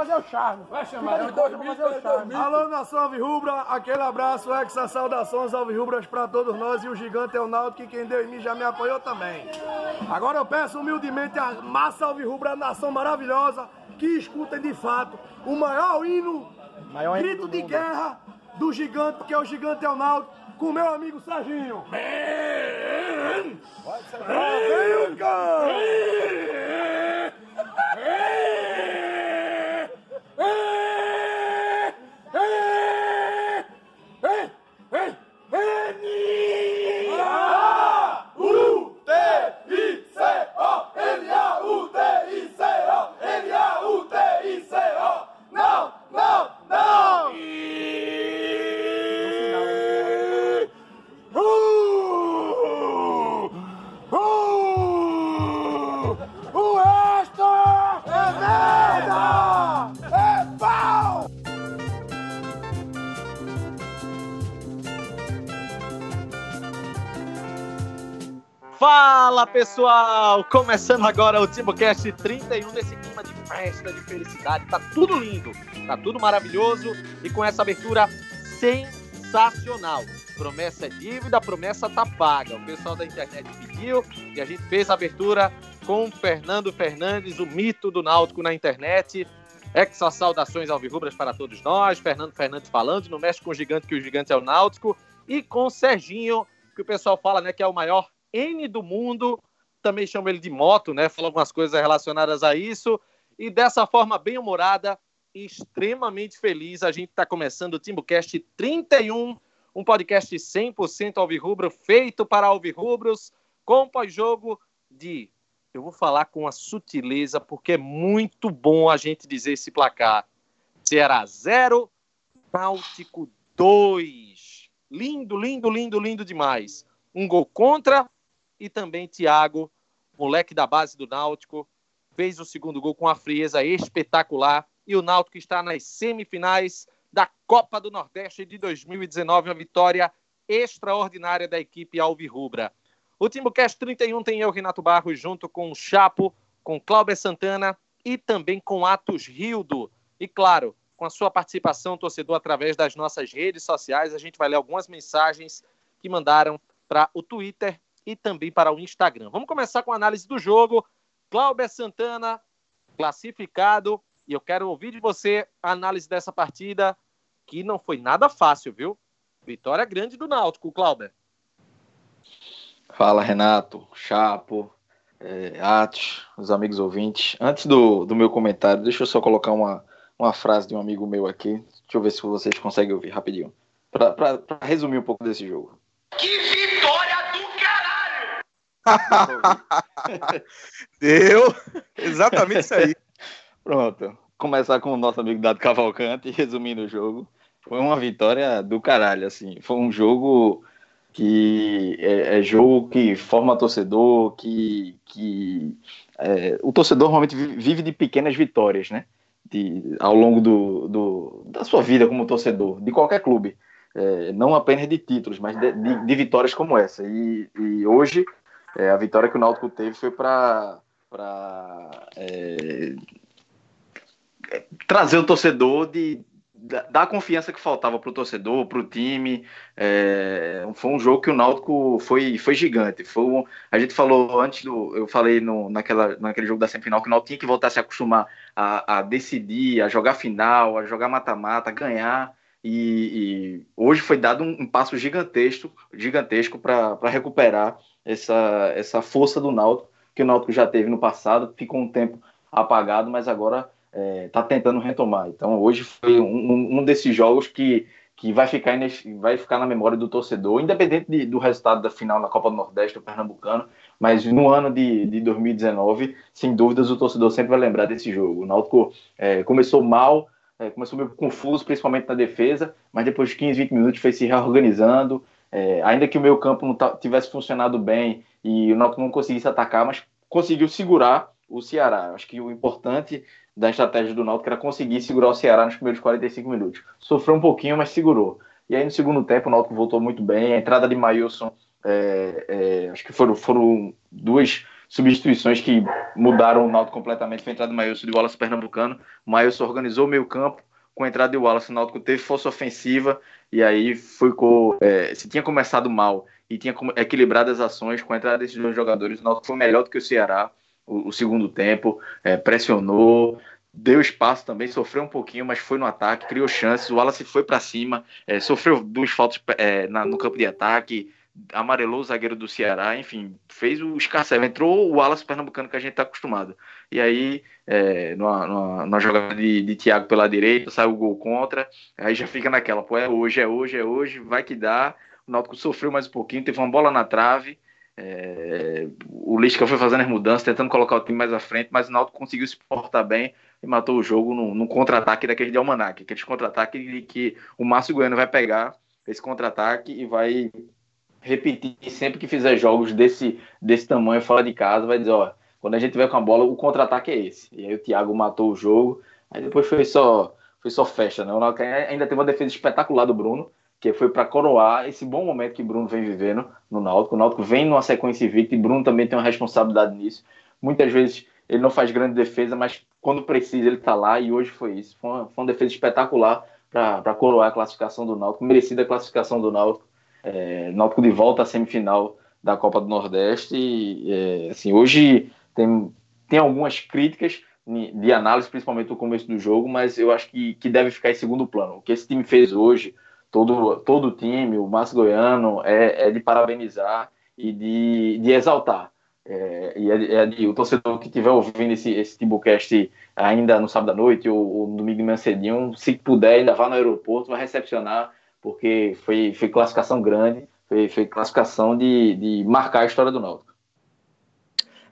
fazer o charme. Vai chamar, Fica de coxa pra fazer o charme. Alô, nação Alvirrubra, aquele abraço, exa saudações Alvirrubras pra todos nós e o gigante é o Náutico, que quem deu em mim já me apoiou também. Agora eu peço humildemente a massa Alvirrubra, a nação maravilhosa, que escutem de fato o maior hino, Maior grito de guerra do gigante, porque o gigante é o Náutico, com meu amigo Serginho. Vem, cão! Fala pessoal! Começando agora o TimbuCast 31 nesse clima de festa, de felicidade. Tá tudo lindo, tá tudo maravilhoso e com essa abertura sensacional. Promessa é dívida, promessa tá paga. O pessoal da internet pediu e a gente fez a abertura com Fernando Fernandes, o mito do Náutico na internet. Exa saudações alvirrubras para todos nós. Fernando Fernandes falando, não mexe com o gigante, que o gigante é o Náutico. E com o Serginho, que o pessoal fala né, que é o maior N do mundo. Também chama ele de moto, né? Fala algumas coisas relacionadas a isso. E dessa forma bem humorada extremamente feliz, a gente está começando o TimbuCast 31, um podcast 100% alvirrubro, feito para alvirrubros, com pós-jogo de eu vou falar com a sutileza, porque é muito bom a gente dizer esse placar. Ceará 0, Náutico 2. Lindo, lindo, lindo, lindo demais. Um gol contra e também Thiago, moleque da base do Náutico, fez o segundo gol com uma frieza espetacular. E o Náutico está nas semifinais da Copa do Nordeste de 2019, uma vitória extraordinária da equipe Alvirrubra. O TimbuCast 31 tem eu, Renato Barros, junto com o Chapo, com Cláudio Santana e também com Atos Rildo. E claro, com a sua participação, torcedor, através das nossas redes sociais, a gente vai ler algumas mensagens que mandaram para o Twitter e também para o Instagram. Vamos começar com a análise do jogo. Cláudio Santana, classificado, e eu quero ouvir de você a análise dessa partida, que não foi nada fácil, viu? Vitória grande do Náutico, Cláudio. Fala, Renato, Chapo, é, Atos, os amigos ouvintes. Antes do, do meu comentário, deixa eu só colocar uma, uma frase de um amigo meu aqui. Deixa eu ver se vocês conseguem ouvir rapidinho. Para resumir um pouco desse jogo. Deu exatamente isso aí. Pronto. Começar com o nosso amigo Dado Cavalcante, resumindo o jogo. Foi uma vitória do caralho, assim. Foi um jogo que é, é jogo que forma torcedor, que, que é, o torcedor normalmente vi- vive de pequenas vitórias, né? De, ao longo do, do- da sua vida como torcedor, de qualquer clube. É, não apenas de títulos, mas de, de- de vitórias como essa. E, e hoje, é, a vitória que o Náutico teve foi para trazer o torcedor de da- dar a confiança que faltava para o torcedor, para o time. É, foi um jogo que o Náutico foi, foi gigante. Foi um- a gente falou antes do. Eu falei no, naquela, naquele jogo da semifinal que o Náutico tinha que voltar a se acostumar a, a decidir, a jogar final, a jogar mata-mata, ganhar. E, e hoje foi dado um, um passo gigantesco, gigantesco para recuperar essa, essa força do Náutico que o Náutico já teve no passado, ficou um tempo apagado, mas agora está tentando retomar. Então hoje foi um, um desses jogos que, que vai, ficar vai ficar na memória do torcedor, independente de- do resultado da final na Copa do Nordeste do Pernambucano, mas no ano de, de 2019, sem dúvidas, o torcedor sempre vai lembrar desse jogo. O Náutico é, começou mal, é, começou meio confuso, principalmente na defesa, mas depois de 15, 20 minutos foi se reorganizando. É, ainda que o meio campo não tivesse funcionado bem e o Náutico não conseguisse atacar, mas conseguiu segurar o Ceará. Acho que o importante da estratégia do Náutico era conseguir segurar o Ceará nos primeiros 45 minutos. Sofreu um pouquinho, mas segurou. E aí no segundo tempo o Náutico voltou muito bem. A entrada de Mailson, é, é, acho que foram, foram duas, substituições que mudaram o Náutico completamente. Foi a entrada do Maílson de Wallace Pernambucano. O Maílson organizou o meio campo. Com a entrada de Wallace, o Náutico teve força ofensiva. E aí foi com, é, se tinha começado mal e tinha equilibrado as ações com a entrada desses dois jogadores, o Náutico foi melhor do que o Ceará o, o segundo tempo, é, pressionou, deu espaço também, sofreu um pouquinho, mas foi no ataque, criou chances. O Wallace foi para cima, é, sofreu duas faltas é, na, no campo de ataque, amarelou o zagueiro do Ceará, enfim, fez o escarcel. Entrou o Wallace pernambucano que a gente está acostumado. E aí, é, numa, numa, numa, jogada de, de Thiago pela direita, sai o gol contra, aí já fica naquela, pô, é hoje, é hoje, é hoje, vai que dá. O Náutico sofreu mais um pouquinho, teve uma bola na trave. É, o Lisca foi fazendo as mudanças, tentando colocar o time mais à frente, mas o Náutico conseguiu se portar bem e matou o jogo num, contra-ataque daquele de Almanac, aqueles contra-ataque que o Márcio Goiano vai pegar esse contra-ataque e vai repetir sempre que fizer jogos desse, desse tamanho fora de casa, vai dizer, ó, quando a gente tiver com a bola, o contra-ataque é esse. E aí o Thiago matou o jogo, aí depois foi só, foi só festa, né? O Náutico ainda teve uma defesa espetacular do Bruno, que foi para coroar esse bom momento que Bruno vem vivendo no Náutico. O Náutico vem numa sequência invicta e Bruno também tem uma responsabilidade nisso. Muitas vezes ele não faz grande defesa, mas quando precisa ele está lá e hoje foi isso. Foi uma, foi uma defesa espetacular para coroar a classificação do Náutico, merecida a classificação do Náutico. É, Náutico de volta à semifinal da Copa do Nordeste. E, é, assim, hoje tem, tem algumas críticas de análise, principalmente no começo do jogo, mas eu acho que, que deve ficar em segundo plano. O que esse time fez hoje, todo, todo o time, o Márcio Goiano, é, é de parabenizar e de, de exaltar. É, e é, é de, o torcedor que estiver ouvindo esse, esse Timbucast ainda no sábado à noite ou, ou no domingo de manhã cedinho, se puder, ainda vá no aeroporto, vai recepcionar, porque foi, foi classificação grande, foi, foi classificação de, de marcar a história do Náutico.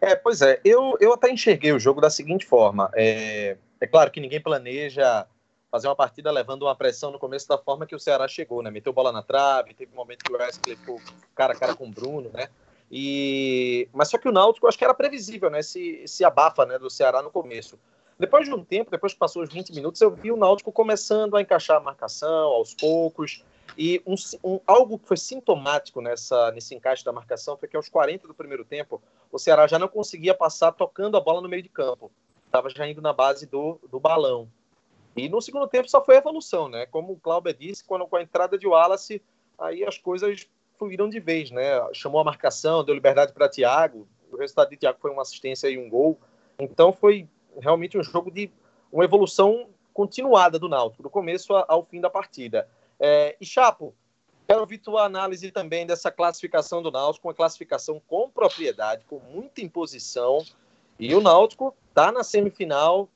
É, pois é, eu, eu até enxerguei o jogo da seguinte forma. É, é claro que ninguém planeja fazer uma partida levando uma pressão no começo da forma que o Ceará chegou, né? Meteu bola na trave, teve um momento que o Wesley ficou cara a cara com o Bruno, né? E... Mas só que o Náutico, acho que era previsível, né? Esse, esse abafa né, do Ceará no começo. Depois de um tempo, depois que passou os 20 minutos, eu vi o Náutico começando a encaixar a marcação aos poucos. E um, um, algo que foi sintomático nessa, nesse encaixe da marcação foi que aos 40 do primeiro tempo, o Ceará já não conseguia passar tocando a bola no meio de campo. Estava já indo na base do, do balão. E no segundo tempo só foi evolução, né? Como o Cláudio disse, quando com a entrada de Wallace, aí as coisas fluíram de vez, né? Chamou a marcação, deu liberdade para Thiago. O resultado de Thiago foi uma assistência e um gol. Então foi realmente um jogo de uma evolução continuada do Náutico, do começo ao fim da partida. É, e Chapo, quero ouvir tua análise também dessa classificação do Náutico, uma classificação com propriedade, com muita imposição. E o Náutico está na semifinal,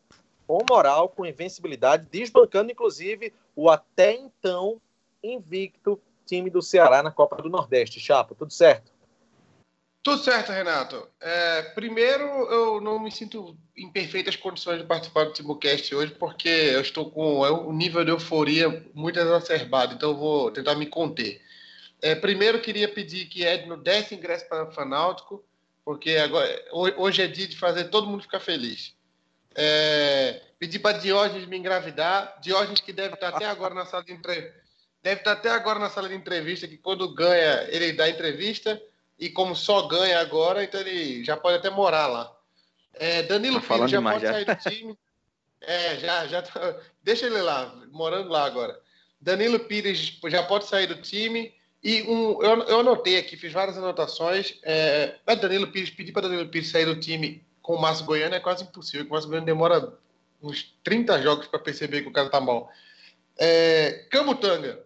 com moral, com invencibilidade, desbancando inclusive o até então invicto time do Ceará na Copa do Nordeste. Chapo, tudo certo? Tudo certo, Renato. É, primeiro, eu não me sinto em perfeitas condições de participar do Timocast hoje, porque eu estou com um nível de euforia muito exacerbado, então eu vou tentar me conter. É, primeiro, queria pedir que Edno desse ingresso para o Fanáutico, porque agora, hoje é dia de fazer todo mundo ficar feliz. É, pedir para Diógenes me engravidar. Diógenes que deve estar até agora na sala de entrevista. Deve estar até agora na sala de entrevista, que quando ganha, ele dá entrevista. E como só ganha agora, então ele já pode até morar lá. É, Danilo tá Filho já pode já. sair do time. É, já, já deixa ele lá, morando lá agora. Danilo Pires já pode sair do time. E um, eu, eu anotei aqui, fiz várias anotações. É, Danilo Pires, pedir para Danilo Pires sair do time com o Márcio Goiano é quase impossível. O Márcio Goiano demora uns 30 jogos para perceber que o cara tá mal. É, Camutanga.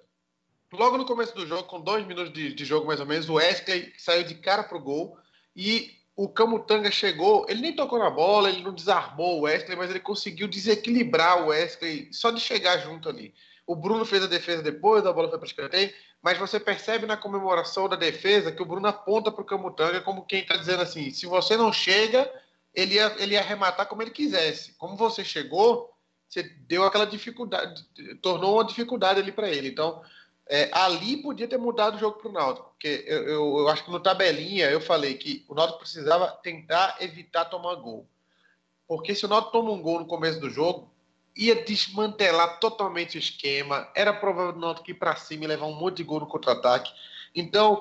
Logo no começo do jogo, com dois minutos de, de jogo mais ou menos, o Wesley saiu de cara pro gol e o Camutanga chegou. Ele nem tocou na bola, ele não desarmou o Wesley, mas ele conseguiu desequilibrar o Wesley só de chegar junto ali. O Bruno fez a defesa depois, a bola foi para escanteio, mas você percebe na comemoração da defesa que o Bruno aponta para o Camutanga como quem está dizendo assim: se você não chega, ele ia, ele ia arrematar como ele quisesse. Como você chegou, você deu aquela dificuldade, tornou uma dificuldade ali para ele. Então, é, ali podia ter mudado o jogo para o Náutico, porque eu, eu, eu, acho que no tabelinha eu falei que o Náutico precisava tentar evitar tomar gol. Porque se o Náutico toma um gol no começo do jogo, ia desmantelar totalmente o esquema, era provável o Náutico ir para cima e levar um monte de gol no contra-ataque. Então,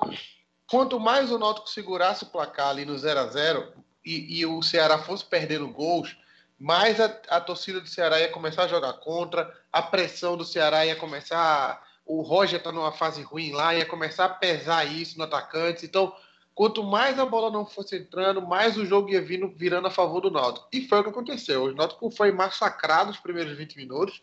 quanto mais o Náutico segurasse o placar ali no 0 a 0 e, e o Ceará fosse perdendo gols, mais a, a, torcida do Ceará ia começar a jogar contra, a pressão do Ceará ia começar. O Roger está numa fase ruim lá, ia começar a pesar isso no atacante. Então, quanto mais a bola não fosse entrando, mais o jogo ia vindo, virando a favor do Náutico. E foi o que aconteceu. O Náutico foi massacrado os primeiros 20 minutos,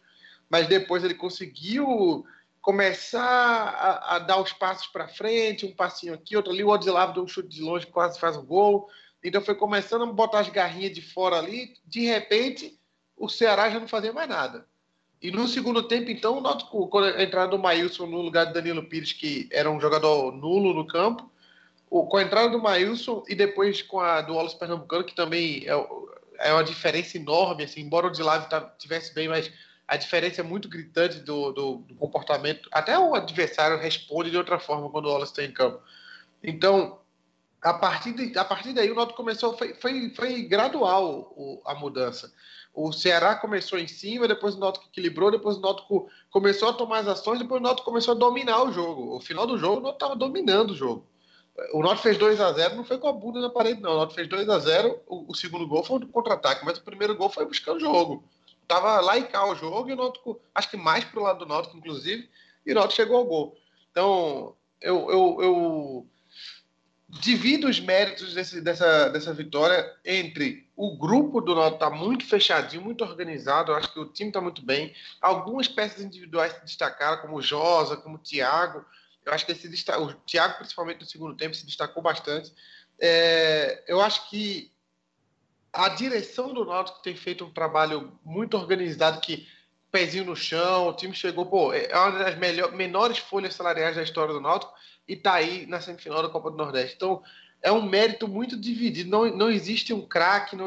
mas depois ele conseguiu começar a, a dar os passos para frente, um passinho aqui, outro ali. O Odilavo deu um chute de longe, quase faz um gol. Então foi começando a botar as garrinhas de fora ali. De repente, o Ceará já não fazia mais nada. E no segundo tempo, então, o Náutico, quando a entrada do Maílson no lugar de Danilo Pires, que era um jogador nulo no campo, com a entrada do Maílson e depois com a do Wallace Pernambucano, que também é, é uma diferença enorme, assim, embora o de Lave tivesse bem, mas a diferença é muito gritante do, do, do, comportamento. Até o adversário responde de outra forma quando o Wallace está em campo. Então, a partir, de, a partir daí o Náutico começou, foi, foi, foi gradual a mudança. O Ceará começou em cima, depois o Náutico equilibrou, depois o Náutico começou a tomar as ações, depois o Náutico começou a dominar o jogo. O final do jogo o Náutico estava dominando o jogo. O Náutico fez 2 a 0 não foi com a bunda na parede, não. O Náutico fez 2 a 0 o, o, segundo gol foi um contra-ataque, mas o primeiro gol foi buscando o jogo. Tava lá e cá o jogo e o Náutico, acho que mais pro lado do Náutico, inclusive, e o Náutico chegou ao gol. Então, eu, eu, eu divido os méritos desse, dessa, dessa vitória entre o grupo do Náutico tá muito fechadinho, muito organizado, eu acho que o time está muito bem. Algumas peças individuais se destacaram, como o Josa, como o Thiago. Eu acho que esse, o Thiago, principalmente no segundo tempo, se destacou bastante. É, eu acho que a direção do Náutico tem feito um trabalho muito organizado, que pezinho no chão, o time chegou, pô, é uma das melhor, menores folhas salariais da história do Náutico e tá aí na semifinal da Copa do Nordeste. Então, é um mérito muito dividido. Não, não existe um craque,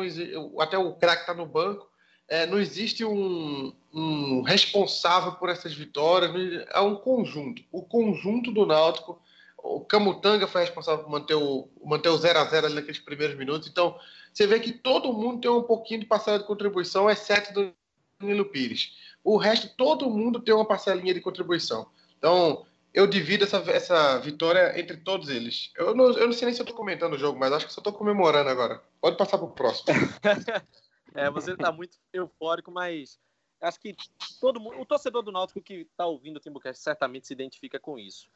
até o craque está no banco. É, não existe um, um, responsável por essas vitórias. É um conjunto. O conjunto do Náutico. O Camutanga foi responsável por manter o, manter o 0 a 0 ali naqueles primeiros minutos. Então, você vê que todo mundo tem um pouquinho de parcela de contribuição, exceto do Danilo Pires. O resto, todo mundo tem uma parcelinha de contribuição. Então, eu divido essa, essa vitória entre todos eles. Eu não, eu não sei nem se eu tô comentando o jogo, mas acho que só tô comemorando agora. Pode passar pro próximo. é, você tá muito eufórico, mas acho que todo mundo, o torcedor do Náutico que tá ouvindo o Timbucast certamente se identifica com isso.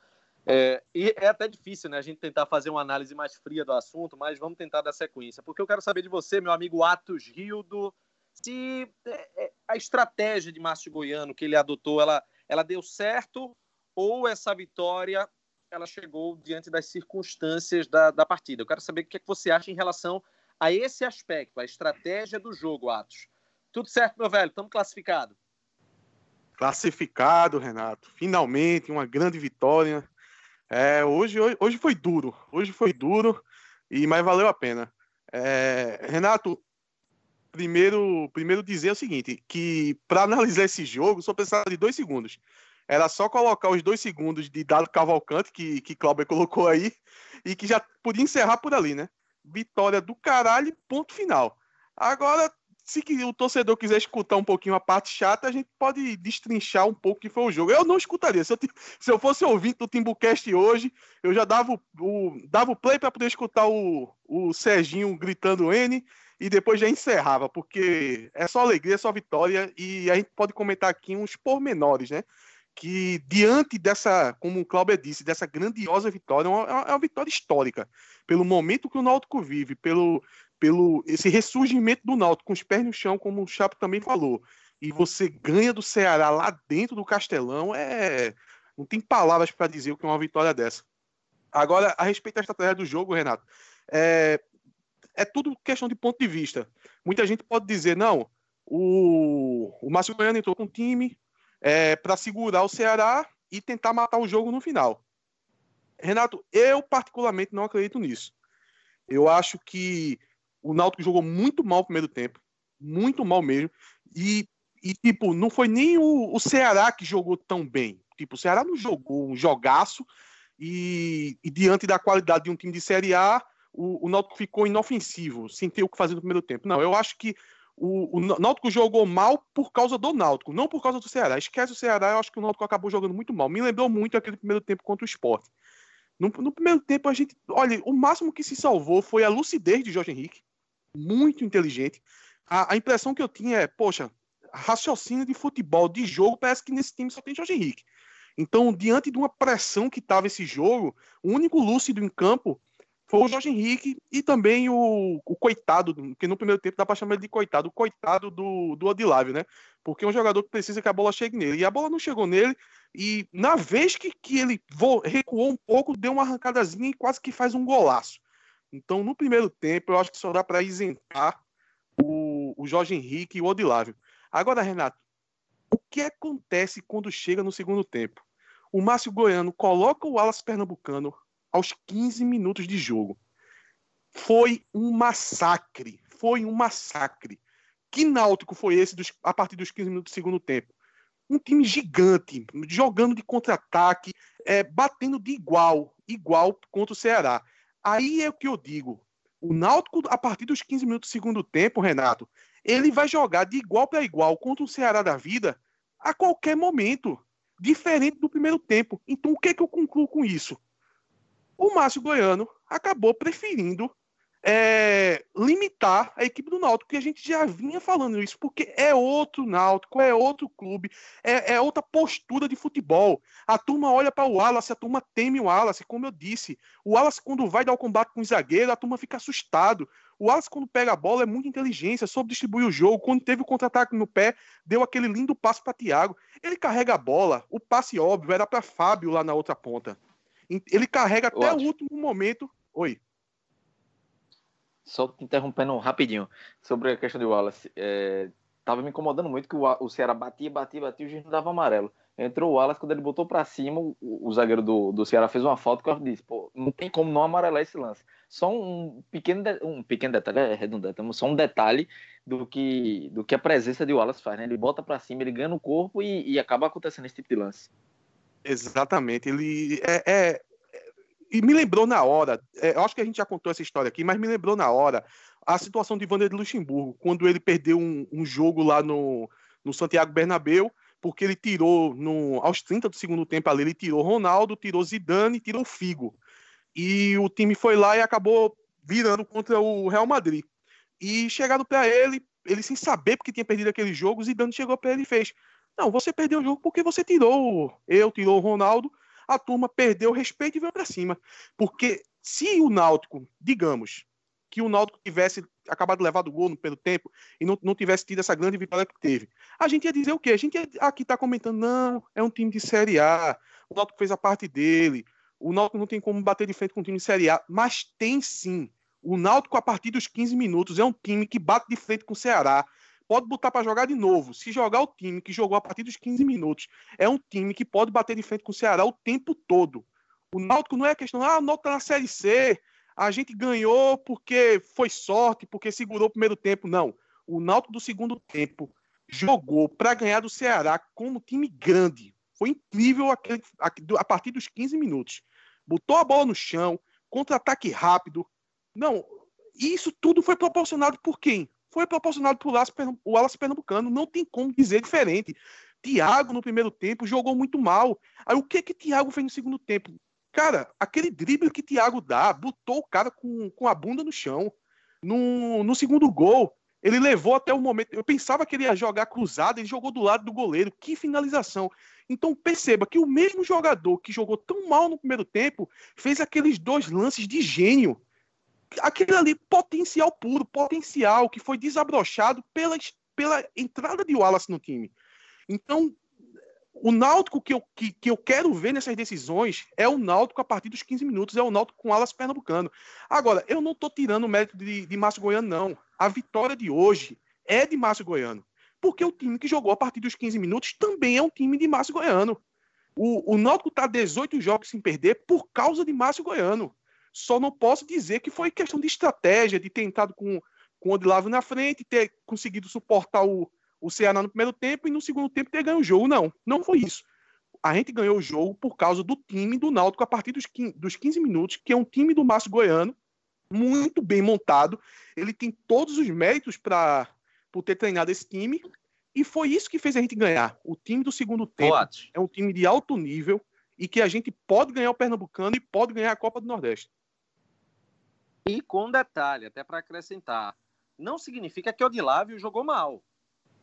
É, e é até difícil, né, a gente tentar fazer uma análise mais fria do assunto, mas vamos tentar dar sequência, porque eu quero saber de você, meu amigo Atos Rildo, se é, é, a estratégia de Márcio Goiano que ele adotou, ela, ela deu certo ou essa vitória ela chegou diante das circunstâncias da, da partida. Eu quero saber o que, é que você acha em relação a esse aspecto, a estratégia do jogo, Atos. Tudo certo, meu velho? Estamos classificados. Classificado, Renato. Finalmente, uma grande vitória. É, hoje, hoje, hoje foi duro. Hoje foi duro, e mas valeu a pena. É, Renato, primeiro, primeiro dizer o seguinte: que para analisar esse jogo, só precisava de dois segundos. Era só colocar os dois segundos de dado Cavalcante, que, que Cláudio colocou aí, e que já podia encerrar por ali, né? Vitória do caralho, ponto final. Agora, se o torcedor quiser escutar um pouquinho a parte chata, a gente pode destrinchar um pouco o que foi o jogo. Eu não escutaria. Se eu, se eu fosse ouvinte do Timbucast hoje, eu já dava o, o dava o play para poder escutar o, o Serginho gritando N e depois já encerrava, porque é só alegria, é só vitória e a gente pode comentar aqui uns pormenores, né? Que diante dessa, como o Cláudio disse, dessa grandiosa vitória, é uma, é uma, vitória histórica, pelo momento que o Náutico vive, pelo, pelo esse ressurgimento do Náutico com os pés no chão, como o Chapo também falou, e você ganha do Ceará lá dentro do Castelão, é não tem palavras para dizer o que é uma vitória dessa. Agora, a respeito da estratégia do jogo, Renato, é, é tudo questão de ponto de vista. Muita gente pode dizer, não, o, o Márcio Goiano entrou com o time, é, para segurar o Ceará e tentar matar o jogo no final. Renato, eu particularmente não acredito nisso. Eu acho que o Náutico jogou muito mal no primeiro tempo, muito mal mesmo, e, e tipo, não foi nem o, o, Ceará que jogou tão bem. Tipo, o Ceará não jogou um jogaço, e, e diante da qualidade de um time de Série A, o, o Náutico ficou inofensivo, sem ter o que fazer no primeiro tempo. Não, eu acho que o, o Náutico jogou mal por causa do Náutico, não por causa do Ceará. Esquece o Ceará, eu acho que o Náutico acabou jogando muito mal. Me lembrou muito aquele primeiro tempo contra o Sport. No, no primeiro tempo, a gente. Olha, o máximo que se salvou foi a lucidez de Jorge Henrique. muito inteligente. A, a impressão que eu tinha é, poxa, raciocínio de futebol, de jogo, parece que nesse time só tem Jorge Henrique. Então, diante de uma pressão que estava esse jogo, o único lúcido em campo foi o Jorge Henrique e também o, o coitado, que no primeiro tempo dá para chamar ele de coitado, o coitado do, do Odilávio, né? Porque é um jogador que precisa que a bola chegue nele. E a bola não chegou nele, e na vez que, que ele recuou um pouco, deu uma arrancadazinha e quase que faz um golaço. Então, no primeiro tempo, eu acho que só dá para isentar o, o Jorge Henrique e o Odilávio. Agora, Renato, o que acontece quando chega no segundo tempo? O Márcio Goiano coloca o Alas Pernambucano aos 15 minutos de jogo. Foi um massacre. Foi um massacre. Que náutico foi esse dos, a partir dos 15 minutos do segundo tempo? Um time gigante, jogando de contra-ataque, é, batendo de igual, igual contra o Ceará. Aí é o que eu digo. O Náutico, a partir dos 15 minutos do segundo tempo, Renato, ele vai jogar de igual para igual contra o Ceará da vida a qualquer momento, diferente do primeiro tempo. Então, o que, é que eu concluo com isso? O Márcio Goiano acabou preferindo é, limitar a equipe do Náutico, que a gente já vinha falando isso, porque é outro Náutico, é outro clube, é, é outra postura de futebol. A turma olha para o Wallace, a turma teme o Wallace, como eu disse. O Wallace, quando vai dar o combate com o zagueiro, a turma fica assustado. O Wallace, quando pega a bola, é muita inteligência, soube distribuir o jogo. Quando teve o contra-ataque no pé, deu aquele lindo passo para Thiago. Ele carrega a bola, o passe óbvio era para Fábio lá na outra ponta. Ele carrega até Ótimo. o último momento. Oi só te interrompendo rapidinho sobre a questão do Wallace. É, tava me incomodando muito que o, o Ceará batia, batia, batia e o juiz não dava amarelo. Entrou o Wallace, quando ele botou para cima, o, o, zagueiro do, do Ceará fez uma falta que eu disse, pô, não tem como não amarelar esse lance. Só um pequeno, de, um pequeno detalhe, é redundante, só um detalhe do que, do que a presença de Wallace faz, né? Ele bota para cima, ele ganha no corpo e, e acaba acontecendo esse tipo de lance. Exatamente, ele é, é, e me lembrou na hora, é, eu acho que a gente já contou essa história aqui, mas me lembrou na hora a situação de Wander de Luxemburgo, quando ele perdeu um, um jogo lá no, no Santiago Bernabéu, porque ele tirou no, aos 30 do segundo tempo ali, ele tirou Ronaldo, tirou Zidane, tirou Figo. E o time foi lá e acabou virando contra o Real Madrid. E chegaram para ele, ele sem saber porque tinha perdido aquele jogo, Zidane chegou para ele e fez: "Não, você perdeu o jogo porque você tirou eu, tirou o Ronaldo a turma perdeu o respeito e veio para cima. Porque se o Náutico, digamos, que o Náutico tivesse acabado de levar do gol primeiro tempo e não, não tivesse tido essa grande vitória que teve, a gente ia dizer o quê? A gente ia, aqui está comentando, não, é um time de Série A, o Náutico fez a parte dele, o Náutico não tem como bater de frente com um time de Série A, mas tem sim. O Náutico, a partir dos 15 minutos, é um time que bate de frente com o Ceará, pode botar para jogar de novo. Se jogar o time que jogou a partir dos 15 minutos, é um time que pode bater de frente com o Ceará o tempo todo. O Náutico não é questão, ah, o Náutico tá na Série C, a gente ganhou porque foi sorte, porque segurou o primeiro tempo. Não. O Náutico do segundo tempo jogou para ganhar do Ceará como time grande. Foi incrível aquele, a partir dos 15 minutos. Botou a bola no chão, contra-ataque rápido. Não, isso tudo foi proporcionado por quem? Foi proporcionado por o Wallace Pernambucano. Não tem como dizer diferente. Thiago, no primeiro tempo, jogou muito mal. Aí o que que Thiago fez no segundo tempo? Cara, aquele drible que Thiago dá, botou o cara com, com a bunda no chão. No, no segundo gol, ele levou até o momento. Eu pensava que ele ia jogar cruzado, ele jogou do lado do goleiro. Que finalização. Então perceba que o mesmo jogador que jogou tão mal no primeiro tempo fez aqueles dois lances de gênio aquele ali, potencial puro, potencial que foi desabrochado pela, pela entrada de Wallace no time. Então, o Náutico que eu, que, que eu quero ver nessas decisões é o Náutico a partir dos 15 minutos, é o Náutico com Wallace Pernambucano. Agora, eu não estou tirando o mérito de, de Márcio Goiano, não. A vitória de hoje é de Márcio Goiano. Porque o time que jogou a partir dos 15 minutos também é um time de Márcio Goiano. O, o Náutico está 18 jogos sem perder por causa de Márcio Goiano. Só não posso dizer que foi questão de estratégia, de tentado com, com o Odilávio na frente, ter conseguido suportar o, o Ceará no primeiro tempo e no segundo tempo ter ganho o jogo. Não, não foi isso. A gente ganhou o jogo por causa do time do Náutico a partir dos 15, dos 15 minutos, que é um time do Márcio Goiano, muito bem montado. Ele tem todos os méritos para por ter treinado esse time. E foi isso que fez a gente ganhar. O time do segundo tempo é um time de alto nível e que a gente pode ganhar o Pernambucano e pode ganhar a Copa do Nordeste. E com detalhe, até para acrescentar, não significa que o Odilávio jogou mal.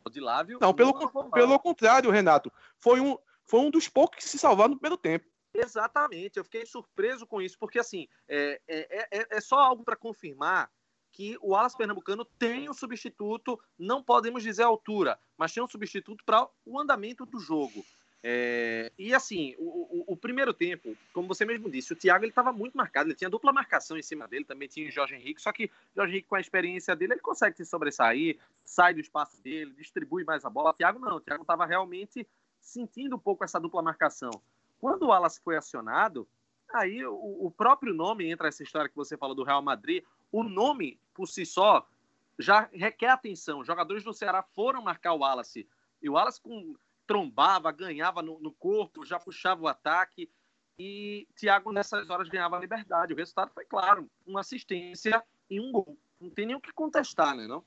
Odilávio Não, pelo, jogou mal. pelo contrário, Renato. Foi um, foi um dos poucos que se salvaram no primeiro tempo. Exatamente, eu fiquei surpreso com isso, porque assim, é, é, é, é só algo para confirmar que o Alas Pernambucano tem um substituto, não podemos dizer a altura, mas tem um substituto para o andamento do jogo. É, e assim, o, o, o, primeiro tempo, como você mesmo disse, o Thiago ele estava muito marcado, ele tinha dupla marcação em cima dele, também tinha o Jorge Henrique, só que o Jorge Henrique, com a experiência dele, ele consegue se sobressair, sai do espaço dele, distribui mais a bola. O Thiago não, o Thiago estava realmente sentindo um pouco essa dupla marcação. Quando o Wallace foi acionado, aí o, o, próprio nome entra essa história que você falou do Real Madrid. O nome, por si só, já requer atenção. Jogadores do Ceará foram marcar o Wallace. E o Wallace com, trombava, ganhava no, no corpo, já puxava o ataque. E Thiago, nessas horas, ganhava liberdade. O resultado foi claro: uma assistência e um gol. Não tem nem o que contestar, né? Não?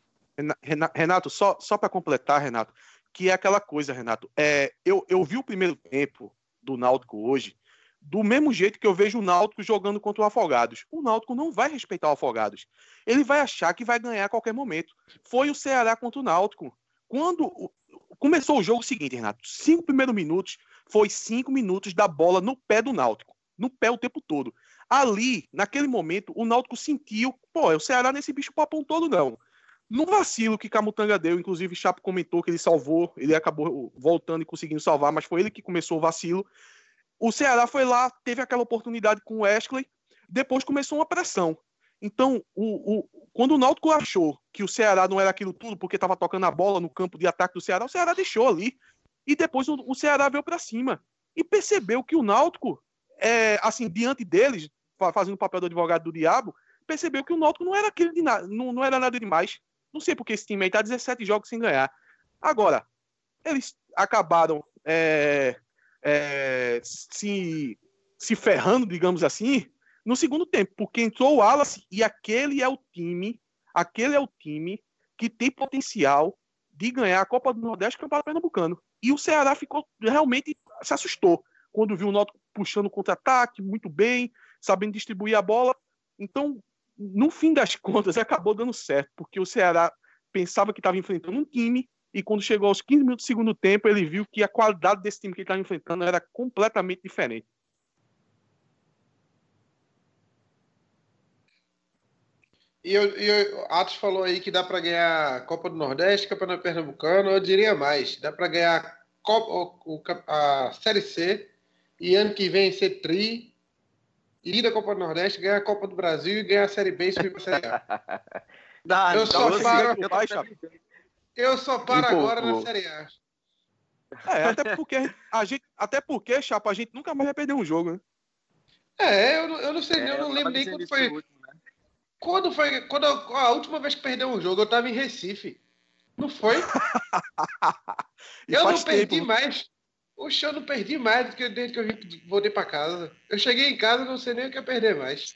Renato, só, só para completar, Renato, que é aquela coisa, Renato. É, eu, eu vi o primeiro tempo do Náutico hoje do mesmo jeito que eu vejo o Náutico jogando contra o Afogados. O Náutico não vai respeitar o Afogados. Ele vai achar que vai ganhar a qualquer momento. Foi o Ceará contra o Náutico. Quando começou o jogo seguinte, Renato, cinco primeiros minutos foi cinco minutos da bola no pé do Náutico, no pé o tempo todo. Ali, naquele momento, o Náutico sentiu, pô, é o Ceará nesse bicho papão todo não. No vacilo que Camutanga deu, inclusive Chapo comentou que ele salvou, ele acabou voltando e conseguindo salvar, mas foi ele que começou o vacilo. O Ceará foi lá, teve aquela oportunidade com o Wesley, depois começou uma pressão. Então, o, o, quando o Náutico achou que o Ceará não era aquilo tudo porque estava tocando a bola no campo de ataque do Ceará, o Ceará deixou ali. E depois o, Ceará veio para cima. E percebeu que o Náutico, é, assim, diante deles, fazendo o papel do advogado do diabo, percebeu que o Náutico não era aquele de nada, não, não era nada demais. Não sei porque esse time aí tá 17 jogos sem ganhar. Agora, eles acabaram é, é, se, se ferrando, digamos assim, no segundo tempo, porque entrou o Wallace e aquele é o time, aquele é o time que tem potencial de ganhar a Copa do Nordeste e o Campeonato Pernambucano. E o Ceará ficou realmente se assustou quando viu o Náutico puxando contra-ataque muito bem, sabendo distribuir a bola. Então, no fim das contas, acabou dando certo, porque o Ceará pensava que estava enfrentando um time, e quando chegou aos 15 minutos do segundo tempo, ele viu que a qualidade desse time que ele estava enfrentando era completamente diferente. E, eu, e o Atos falou aí que dá para ganhar a Copa do Nordeste, Campeonato Pernambucano, eu diria mais, dá para ganhar Copa, a Série C e ano que vem ser tri ir da Copa do Nordeste, ganhar a Copa do Brasil e ganhar a Série B e subir para a Série A. Dá, eu, só paro, eu só paro agora na Série A. É, até porque, a gente, até porque, Chapa, a gente nunca mais vai perder um jogo, né? É, eu, eu não sei, é, eu não lembro nem quando foi. Né? Quando foi. Quando eu, a última vez que perdeu um jogo, eu tava em Recife. Não foi? eu não perdi tempo. mais. Oxe, eu não perdi mais do que desde que eu vim, voltei para casa. Eu cheguei em casa não sei nem o que é perder mais.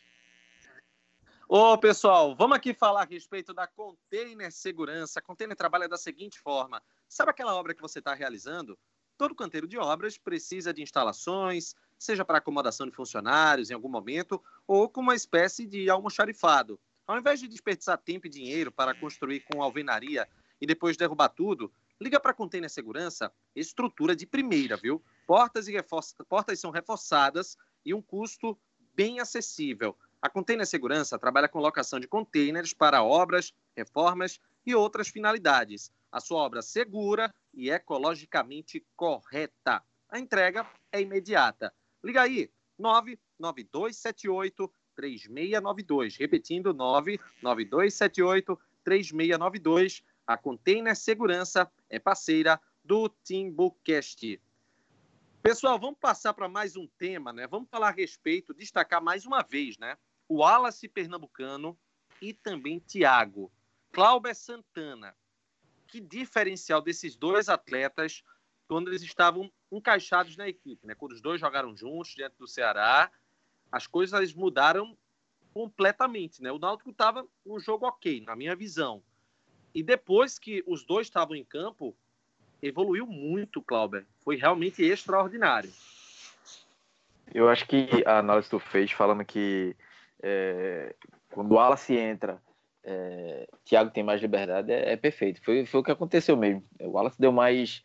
Ô, pessoal, vamos aqui falar a respeito da Container Segurança. A Container trabalha da seguinte forma: sabe aquela obra que você está realizando? Todo canteiro de obras precisa de instalações, seja para acomodação de funcionários em algum momento, ou com uma espécie de almoxarifado. Ao invés de desperdiçar tempo e dinheiro para construir com alvenaria e depois derrubar tudo, Liga para Container Segurança, estrutura de primeira, viu? Portas, e Portas são reforçadas e um custo bem acessível. A Container Segurança trabalha com locação de containers para obras, reformas e outras finalidades. A sua obra segura e ecologicamente correta. A entrega é imediata. Liga aí, 99278 3692. Repetindo, 99278 3692 a Container Segurança é parceira do Timbucast. Pessoal, vamos passar para mais um tema, né? Vamos falar a respeito, destacar mais uma vez, né? O Wallace Pernambucano e também Thiago. Cláudio Santana. Que diferencial desses dois atletas quando eles estavam encaixados na equipe, né? Quando os dois jogaram juntos diante do Ceará, as coisas mudaram completamente, né? O Náutico estava um jogo ok, na minha visão. E depois que os dois estavam em campo, evoluiu muito, Clauber. Foi realmente extraordinário. Eu acho que a análise que tu fez falando que é, quando o Wallace entra, é, Thiago tem mais liberdade, é, é, perfeito. Foi, foi o que aconteceu mesmo. O Wallace deu mais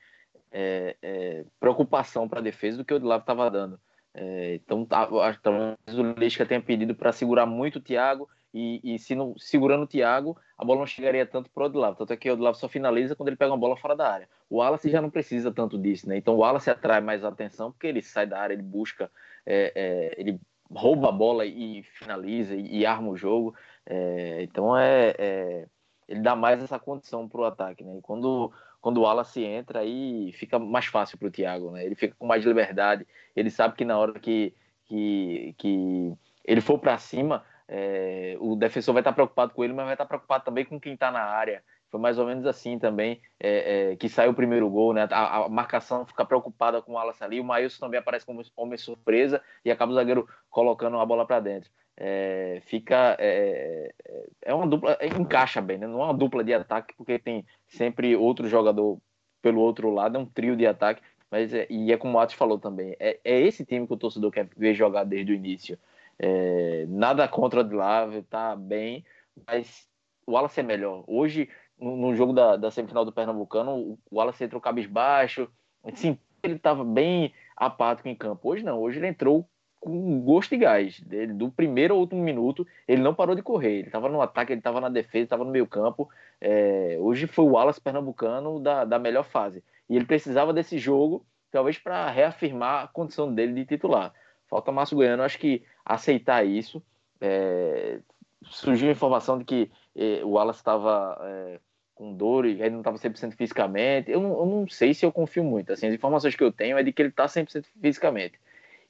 é, é preocupação para a defesa do que o Odilavo estava dando. É, então, tá, que o Lisca tenha pedido para segurar muito o Thiago e, e, se não segurando o Thiago, a bola não chegaria tanto para o Odilavo. Tanto é que o Odilavo só finaliza quando ele pega uma bola fora da área. O Wallace já não precisa tanto disso, né? Então o Wallace atrai mais atenção porque ele sai da área, ele busca, é, é, ele rouba a bola e finaliza e, e arma o jogo. É, então é, é, ele dá mais essa condição para o ataque, né? E quando quando o Wallace entra aí fica mais fácil para o Thiago, né? Ele fica com mais liberdade. Ele sabe que na hora que que, que ele for para cima, é, o defensor vai estar preocupado com ele, mas vai estar preocupado também com quem está na área. Foi mais ou menos assim também é, é, que saiu o primeiro gol, né? A, a, marcação fica preocupada com o Alas ali, o Maílson também aparece como homem surpresa e acaba o zagueiro colocando a bola para dentro. É, fica é, é, é uma dupla, encaixa bem, né? Não é uma dupla de ataque porque tem sempre outro jogador pelo outro lado, é um trio de ataque, mas é, e é como o Atos falou também, é, é esse time que o torcedor quer ver jogar desde o início. É, nada contra o Adlave, tá bem, mas o Wallace é melhor. Hoje no, jogo da, da, semifinal do Pernambucano, o Wallace entrou cabisbaixo, assim, ele estava bem apático em campo. Hoje não, hoje ele entrou com gosto e gás. Ele, do primeiro ao último minuto, ele não parou de correr. Ele estava no ataque, ele estava na defesa, estava no meio campo. É, hoje foi o Wallace Pernambucano da, da melhor fase. E ele precisava desse jogo, talvez para reafirmar a condição dele de titular. Falta Márcio Goiano, acho que aceitar isso. É, surgiu a informação de que é, o Wallace estava é, com dor e ele não estava 100% fisicamente. Eu não, eu não sei se eu confio muito. Assim, as informações que eu tenho é de que ele está 100% fisicamente.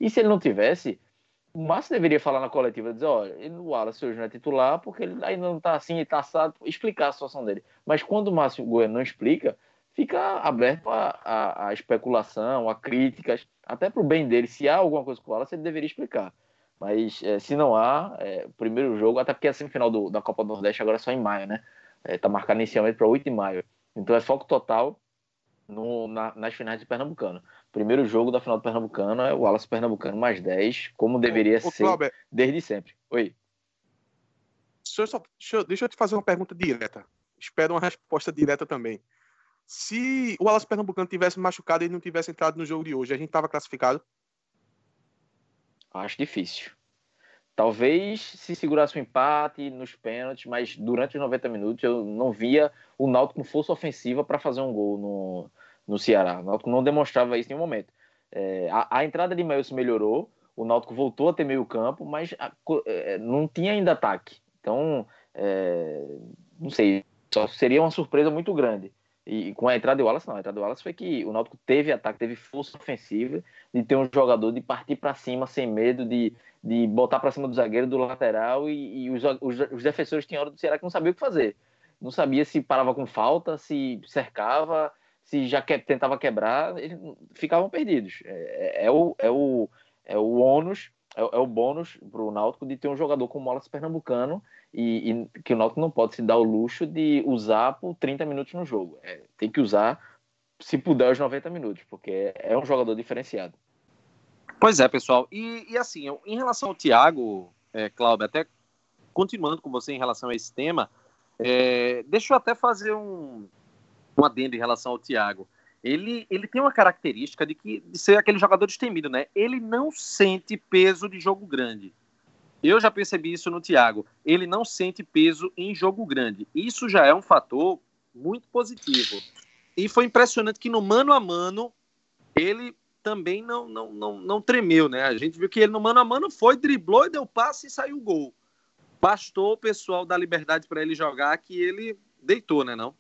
E se ele não tivesse, o Márcio deveria falar na coletiva, dizer, olha, o Wallace hoje não é titular porque ele ainda não está assim, está assado, explicar a situação dele. Mas quando o Márcio Goiano não explica, fica aberto a, a, a especulação, a críticas, até para o bem dele. Se há alguma coisa com o Wallace, ele deveria explicar. Mas é, se não há, é, primeiro jogo, até porque a semifinal do, da Copa do Nordeste agora é só em maio, né? Está é, tá inicialmente para 8 de maio. Então é foco total no, na, nas finais de Pernambucano. Primeiro jogo da final do Pernambucano é o Wallace Pernambucano mais 10, como deveria ô, ser desde sempre. Oi. Deixa eu, só, deixa, eu, deixa eu te fazer uma pergunta direta. Espero uma resposta direta também. Se o Wallace Pernambucano tivesse machucado e não tivesse entrado no jogo de hoje, a gente estava classificado? Acho difícil. Talvez se segurasse o um empate nos pênaltis, mas durante os 90 minutos eu não via o Náutico com força ofensiva para fazer um gol no, no Ceará. O Náutico não demonstrava isso em nenhum momento. É, a, a, entrada de Maílson melhorou, o Náutico voltou a ter meio campo, mas a, é, não tinha ainda ataque. Então, é, não sei, só seria uma surpresa muito grande. E com a entrada do Wallace, não. A entrada do Wallace foi que o Náutico teve ataque, teve força ofensiva, de ter um jogador de partir para cima sem medo, de, de botar para cima do zagueiro, do lateral, e, e os, os, os, defensores tinham hora do Ceará que não sabia o que fazer. Não sabia se parava com falta, se cercava, se já que, tentava quebrar, eles ficavam perdidos. É, é, é o, é, o, é o ônus, é, é o bônus para o Náutico de ter um jogador como o Pernambucano e, e, que o Náutico não pode se dar o luxo de usar por 30 minutos no jogo. É, tem que usar, se puder, os 90 minutos, porque é um jogador diferenciado. Pois é, pessoal. E, e assim, em relação ao Thiago, é, Cláudio, até continuando com você em relação a esse tema, é, deixa eu até fazer um, um adendo em relação ao Thiago. Ele, ele tem uma característica de, que, de ser aquele jogador destemido, né? Ele não sente peso de jogo grande. Eu já percebi isso no Thiago. Ele não sente peso em jogo grande. Isso já é um fator muito positivo. E foi impressionante que no mano a mano ele também não, não, não, não tremeu, né? A gente viu que ele no mano a mano foi, driblou e deu passe e saiu o gol. Bastou o pessoal dar liberdade para ele jogar que ele deitou, né, não?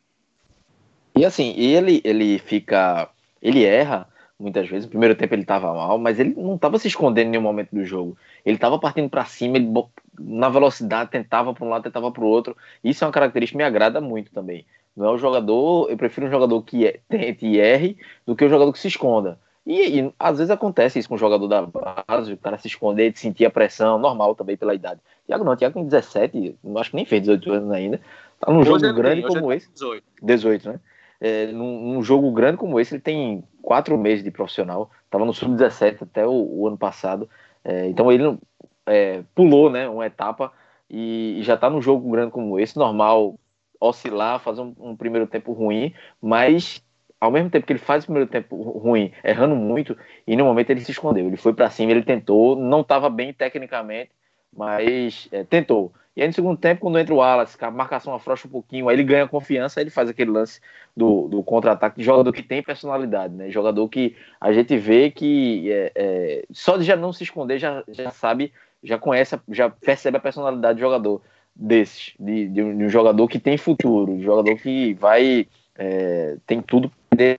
E assim, ele ele fica, ele erra muitas vezes. No primeiro tempo ele estava mal, mas ele não estava se escondendo em nenhum momento do jogo. Ele estava partindo para cima, ele na velocidade tentava para um lado, tentava para o outro. Isso é uma característica que me agrada muito também. Não é o jogador, eu prefiro um jogador que é, tente e erre do que o um jogador que se esconda. E, e, às vezes acontece isso com o jogador da base, o cara se esconder, de sentir a pressão, normal também pela idade. Tiago não, Tiago tem 17, acho que nem fez 18 anos ainda. Tá num jogo grande tem, como esse. 18. 18, né? É, num, num, jogo grande como esse, ele tem quatro meses de profissional, estava no sub-17 até o, o, ano passado, é, então ele é, pulou né, uma etapa e, e já está num jogo grande como esse, normal oscilar, fazer um, um, primeiro tempo ruim, mas ao mesmo tempo que ele faz o primeiro tempo ruim, errando muito, e no momento ele se escondeu, ele foi para cima, ele tentou, não estava bem tecnicamente, mas é, tentou. E aí no segundo tempo, quando entra o Wallace, a marcação afrouxa um pouquinho, aí ele ganha confiança, aí ele faz aquele lance do, do contra-ataque de jogador que tem personalidade, né? Jogador que a gente vê que é, é, só de já não se esconder já, já sabe, já conhece, já percebe a personalidade do jogador desses, de, de, um, de um jogador que tem futuro, de um jogador que vai, é, tem tudo para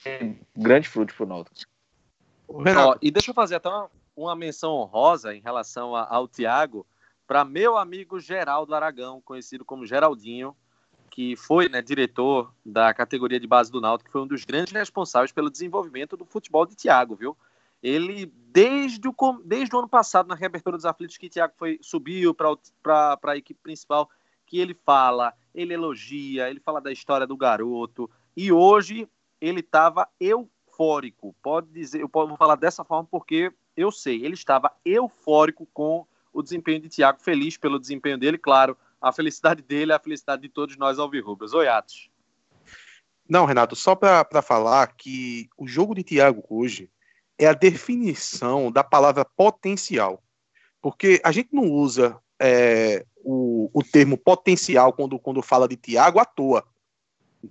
grande fruto pro Náutico. E deixa eu fazer até uma, uma menção honrosa em relação a, ao Thiago, para meu amigo Geraldo Aragão, conhecido como Geraldinho, que foi né, diretor da categoria de base do Náutico, que foi um dos grandes responsáveis pelo desenvolvimento do futebol de Thiago, viu? Ele, desde o, desde o ano passado, na reabertura dos aflitos, que Thiago foi, subiu para a equipe principal, que ele fala, ele elogia, ele fala da história do garoto, e hoje ele estava eufórico. Pode dizer, eu posso falar dessa forma porque eu sei, ele estava eufórico com o desempenho de Thiago, feliz pelo desempenho dele, claro, a felicidade dele é a felicidade de todos nós alvirrubras. Oi, Atos. Não, Renato, só para falar que o jogo de Thiago hoje é a definição da palavra potencial. Porque a gente não usa é, o, o termo potencial quando, quando fala de Thiago à toa.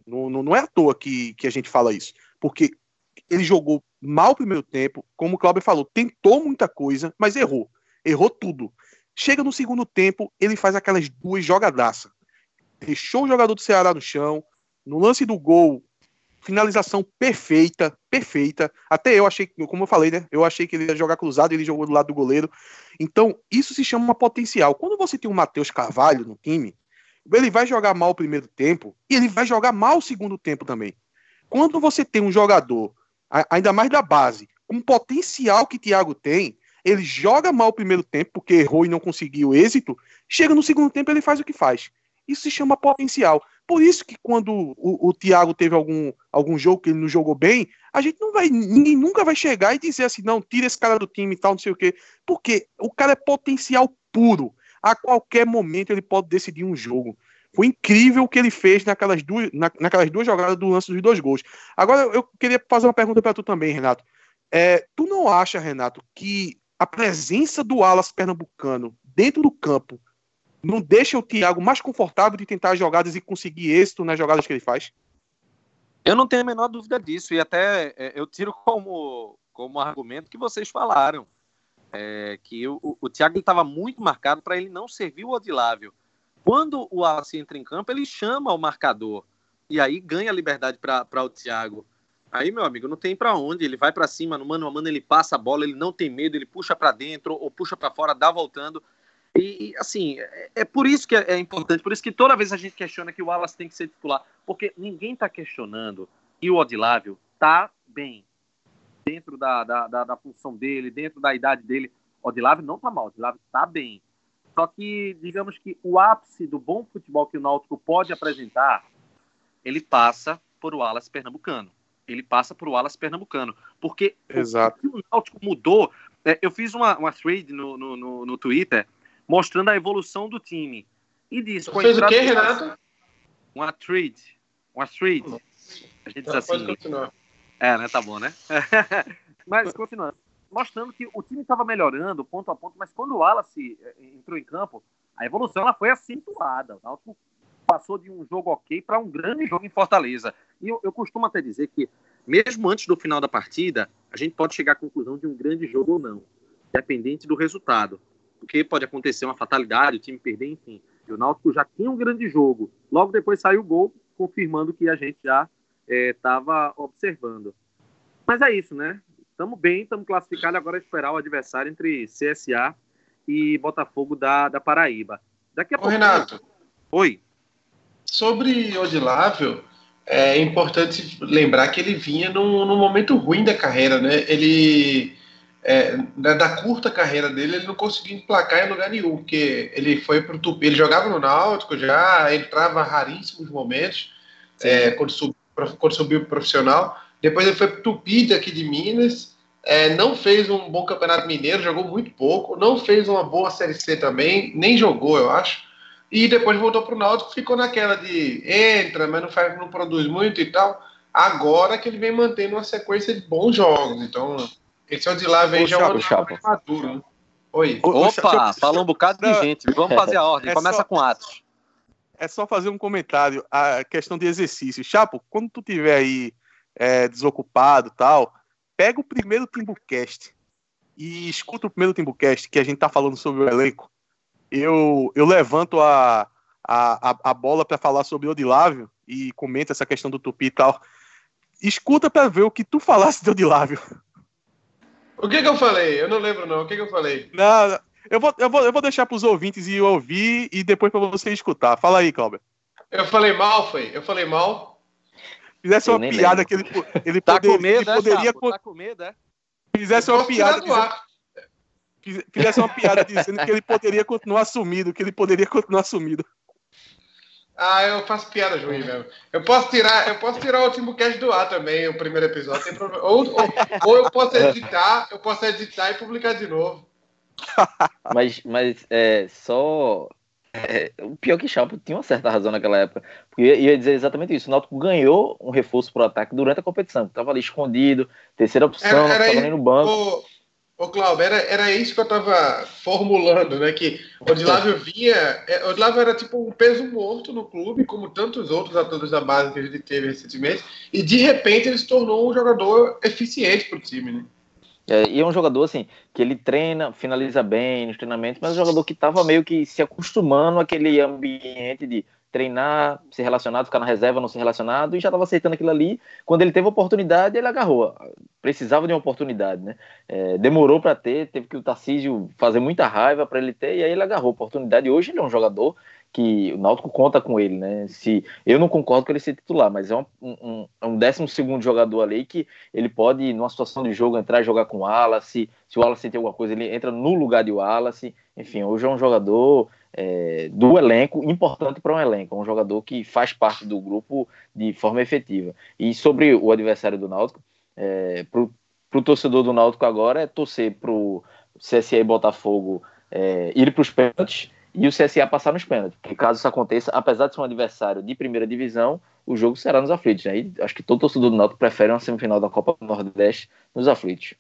Não, não, não é à toa que, que a gente fala isso. Porque ele jogou mal o primeiro tempo, como o Cláudio falou, tentou muita coisa, mas errou errou tudo. Chega no segundo tempo, ele faz aquelas duas jogadaças. Deixou o jogador do Ceará no chão. No lance do gol, finalização perfeita, perfeita. Até eu achei, como eu falei, né? Eu achei que ele ia jogar cruzado, ele jogou do lado do goleiro. Então, isso se chama potencial. Quando você tem o Matheus Carvalho no time, ele vai jogar mal o primeiro tempo e ele vai jogar mal o segundo tempo também. Quando você tem um jogador, ainda mais da base, com potencial que Thiago tem, ele joga mal o primeiro tempo, porque errou e não conseguiu êxito, chega no segundo tempo ele faz o que faz. Isso se chama potencial. Por isso que quando o, o Thiago teve algum, algum jogo que ele não jogou bem, a gente não vai, ninguém nunca vai chegar e dizer assim, não, tira esse cara do time e tal, não sei o quê. Porque o cara é potencial puro. A qualquer momento ele pode decidir um jogo. Foi incrível o que ele fez naquelas duas, na, naquelas duas jogadas do lance dos dois gols. Agora eu queria fazer uma pergunta para tu também, Renato. É, tu não acha, Renato, que a presença do Alas pernambucano dentro do campo não deixa o Thiago mais confortável de tentar jogadas e conseguir êxito nas jogadas que ele faz? Eu não tenho a menor dúvida disso, e até é, eu tiro como, como argumento que vocês falaram. É, que o, o, o Thiago estava muito marcado para ele não servir o Odilável. Quando o Alas entra em campo, ele chama o marcador. E aí ganha liberdade para o Thiago. Aí, meu amigo, não tem para onde. Ele vai para cima, no mano a mano, ele passa a bola, ele não tem medo, ele puxa para dentro ou puxa para fora, dá voltando. E, assim, é, é, por isso que é, é, importante, por isso que toda vez a gente questiona que o Wallace tem que ser titular, porque ninguém está questionando e o Odilável tá bem dentro da, da, da, da, função dele, dentro da idade dele. O Odilável não tá mal, o Odilável tá bem. Só que, digamos que o ápice do bom futebol que o Náutico pode apresentar, ele passa por o Wallace pernambucano ele passa para o Alas pernambucano. Porque Exato. o, o Náutico mudou. É, eu fiz uma, uma thread no, no, no, no, Twitter mostrando a evolução do time. E disse. Fez o quê, Renato? Uma thread. Uma thread. A gente diz assim. Pode continuar. É, né? Tá bom, né? mas, continuando. Mostrando que o time estava melhorando ponto a ponto, mas quando o Wallace é, entrou em campo, a evolução ela foi acentuada. O Náutico passou de um jogo ok para um grande jogo em Fortaleza. E eu, eu costumo até dizer que, mesmo antes do final da partida, a gente pode chegar à conclusão de um grande jogo ou não, dependente do resultado. Porque pode acontecer uma fatalidade, o time perder, enfim. E o Náutico já tinha um grande jogo. Logo depois saiu o gol, confirmando que a gente já estava é, observando. Mas é isso, né? Estamos bem, estamos classificados. Agora é esperar o adversário entre CSA e Botafogo da, da Paraíba. Daqui a Ô, pouco. Renato. Oi. Sobre Odilável, é importante lembrar que ele vinha num, num momento ruim da carreira, né? Ele é, da, curta carreira dele, ele não conseguiu emplacar em lugar nenhum, porque ele foi pro Tupi, ele jogava no Náutico já, entrava raríssimos momentos é, quando, sub, quando subiu profissional. Depois ele foi pro Tupi daqui de Minas, é, não fez um bom campeonato mineiro, jogou muito pouco, não fez uma boa Série C também, nem jogou, eu acho. E depois voltou pro Náutico, ficou naquela de entra, mas não, faz, não produz muito e tal. Agora que ele vem mantendo uma sequência de bons jogos. Então, esse é o de lá vem Ô, já Chapo, Chapo. maduro. Né? Oi. Opa, falou um bocado de gente. Vamos fazer a ordem. é Começa só- com Atos. É só fazer um comentário. A questão de exercício. Chapo, quando tu tiver aí é, desocupado e tal, pega o primeiro Timbucast e escuta o primeiro Timbucast que a gente tá falando sobre o elenco. Eu, eu levanto a, a, a, bola para falar sobre o Odilávio e comenta essa questão do Tupi e tal. Escuta para ver o que tu falasse de Odilávio. O que que eu falei? Eu não lembro não. O que que eu falei? Não, eu vou, eu vou, eu vou deixar pros ouvintes ir ouvir e depois para você escutar. Fala aí, Cláudio. Eu falei mal, foi? Eu falei mal? Fizesse Eu uma piada lembro. que ele, ele, Tá poder- com ele medo, é, poderia Chapo? Tá com medo, é? fizesse uma piada do dizendo, fizesse uma piada dizendo que ele poderia continuar sumido, que ele poderia continuar sumido. Ah, eu faço piada ruim mesmo. Eu posso tirar, eu posso tirar o Timbucast do ar também, o primeiro episódio, tem problema. Ou, ou, ou eu posso editar, eu posso editar e publicar de novo. Mas, mas é, só. é, o pior que Chapo tinha uma certa razão naquela época. Porque eu ia dizer exatamente isso. O Náutico ganhou um reforço pro ataque durante a competição. Tava ali escondido, terceira opção, Era- era tava ali no banco. Ô, ô Cláudio, era, era isso que eu tava formulando, né? Que o Odilávio vinha. é, O Odilávio era tipo um peso morto no clube, como tantos outros atores da base que a gente teve recentemente, e de repente ele se tornou um jogador eficiente pro time, né? É, e é um jogador assim que ele treina, finaliza bem nos treinamentos, mas é um jogador que estava meio que se acostumando àquele ambiente de treinar, ser relacionado, ficar na reserva, não ser relacionado, e já estava aceitando aquilo ali. Quando ele teve a oportunidade, ele agarrou. Precisava de uma oportunidade, né? É, demorou para ter, teve que o Tarcísio fazer muita raiva para ele ter, e aí ele agarrou a oportunidade. E hoje ele é um jogador que o Náutico conta com ele, né? Se eu não concordo com ele ser titular, mas é um, um, é um décimo segundo jogador ali que ele pode, numa situação de jogo, entrar e jogar com o Wallace. Se o Wallace tem alguma coisa, ele entra no lugar de Wallace. Enfim, hoje é um jogador é, do elenco, importante para um elenco. É um jogador que faz parte do grupo de forma efetiva. E sobre o adversário do Náutico, é, para o torcedor do Náutico agora é torcer para o CSA e Botafogo é, ir para os pênaltis e o CSA passar nos pênaltis. Porque caso isso aconteça, apesar de ser um adversário de primeira divisão, o jogo será nos aflitos. Né? E acho que todo torcedor do Náutico prefere uma semifinal da Copa do Nordeste nos aflitos.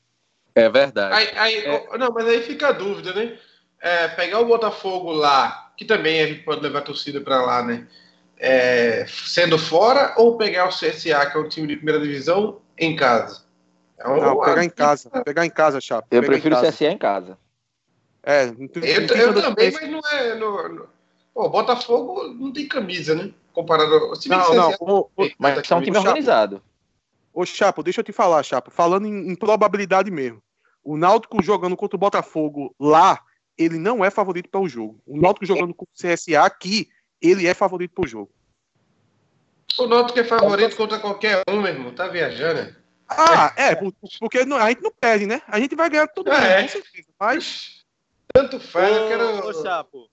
É verdade. Aí, aí- ô, Não, mas aí fica a dúvida, né? É, pegar o Botafogo lá, que também a gente pode levar a torcida para lá, né? É, sendo fora, ou pegar o CSA, que é um time de primeira divisão, em casa? É um- Não, pegar em casa. Pegar em casa, Chapo. Eu pegar prefiro o. CSA em casa. É, não tem- Eu, não eu também, mas não é. No, no... Pô, Botafogo não tem camisa, né? Comparado ao. Se Não, não. CSA Ô, ô, Mas é um time Chapo. organizado. Ô, Chapo, deixa eu te falar, Chapo. Falando em, em probabilidade mesmo. O Náutico jogando contra o Botafogo lá, ele não é favorito para o jogo. O Náutico jogando com o CSA aqui, ele é favorito para o jogo. O Náutico é favorito contra qualquer um, meu irmão. Tá viajando, né? Ah, é, por- porque a gente não perde, né? A gente vai ganhar tudo Ah, é. com certeza. Mas Tanto faz, eu Ô, quero. ô, Chapo,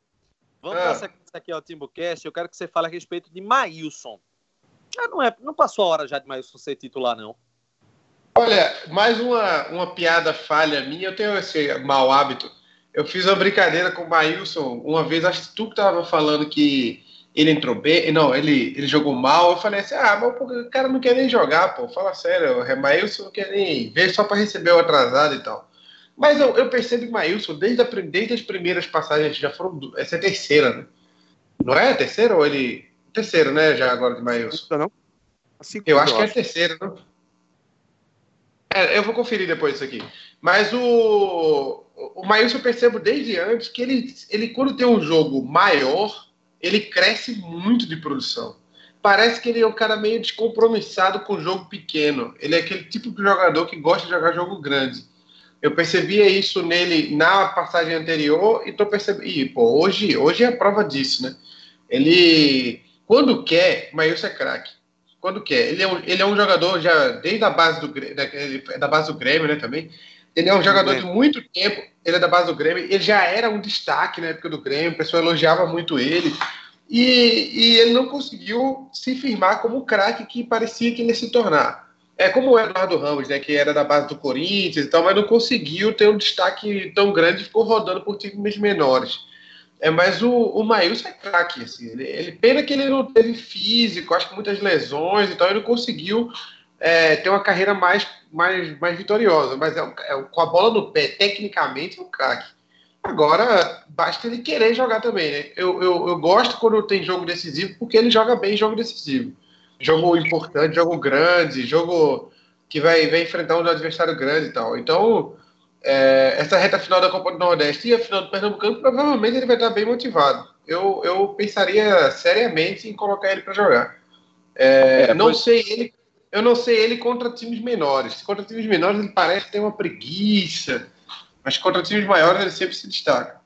vamos Ah. sequência aqui ao Timbucast. Eu quero que você fale a respeito de Maílson. Já não, é, não passou a hora já de Maílson ser titular, não. Olha, mais uma, uma piada falha minha. Eu tenho esse mau hábito. Eu fiz uma brincadeira com o Maílson uma vez. Acho que tu que tava falando que ele entrou bem. Não, ele, ele jogou mal. Eu falei assim: ah, mas o cara não quer nem jogar, pô. Fala sério. O Maílson não quer nem ver só para receber o atrasado e tal. Mas eu, eu percebo que o Maílson, desde, a, desde as primeiras passagens, já foram. Essa é a terceira, né? Não é a terceira ou ele. Terceira, né? Já agora de Maílson. não. não. Assim, Eu acho que é a terceira, não? É, eu vou conferir depois isso aqui. Mas o, o Maílson eu percebo desde antes que ele, ele, quando tem um jogo maior, ele cresce muito de produção. Parece que ele é um cara meio descompromissado com o jogo pequeno. Ele é aquele tipo de jogador que gosta de jogar jogo grande. Eu percebia isso nele na passagem anterior e tô percebendo. E, pô, hoje, hoje é a prova disso, né? Ele, quando quer, Maílson é craque quando quer. Ele é um, ele é um jogador já desde a base do da, da base do Grêmio, né, também. Ele é um jogador de muito tempo, ele é da base do Grêmio, ele já era um destaque na época do Grêmio, o pessoal elogiava muito ele. E, e ele não conseguiu se firmar como o craque que parecia que ele ia se tornar. É como o Eduardo Ramos, né, que era da base do Corinthians e tal, mas não conseguiu ter um destaque tão grande e ficou rodando por times menores. É, mas o, o Maílson é craque, assim. Ele, ele, pena que ele não teve físico, acho que muitas lesões, então ele não conseguiu é, ter uma carreira mais, mais, mais vitoriosa. Mas é, é, com a bola no pé, tecnicamente, é um craque. Agora, basta ele querer jogar também, né? Eu, eu, eu gosto quando tem jogo decisivo, porque ele joga bem jogo decisivo. Jogo importante, jogo grande, jogo que vai, vai enfrentar um adversário grande e tal. Então, é, essa reta final da Copa do Nordeste e a final do Pernambucano, provavelmente ele vai estar bem motivado. Eu, eu pensaria seriamente em colocar ele para jogar. É, é, não pois... sei ele, eu não sei ele contra times menores. Contra times menores ele parece ter uma preguiça, mas contra times maiores ele sempre se destaca.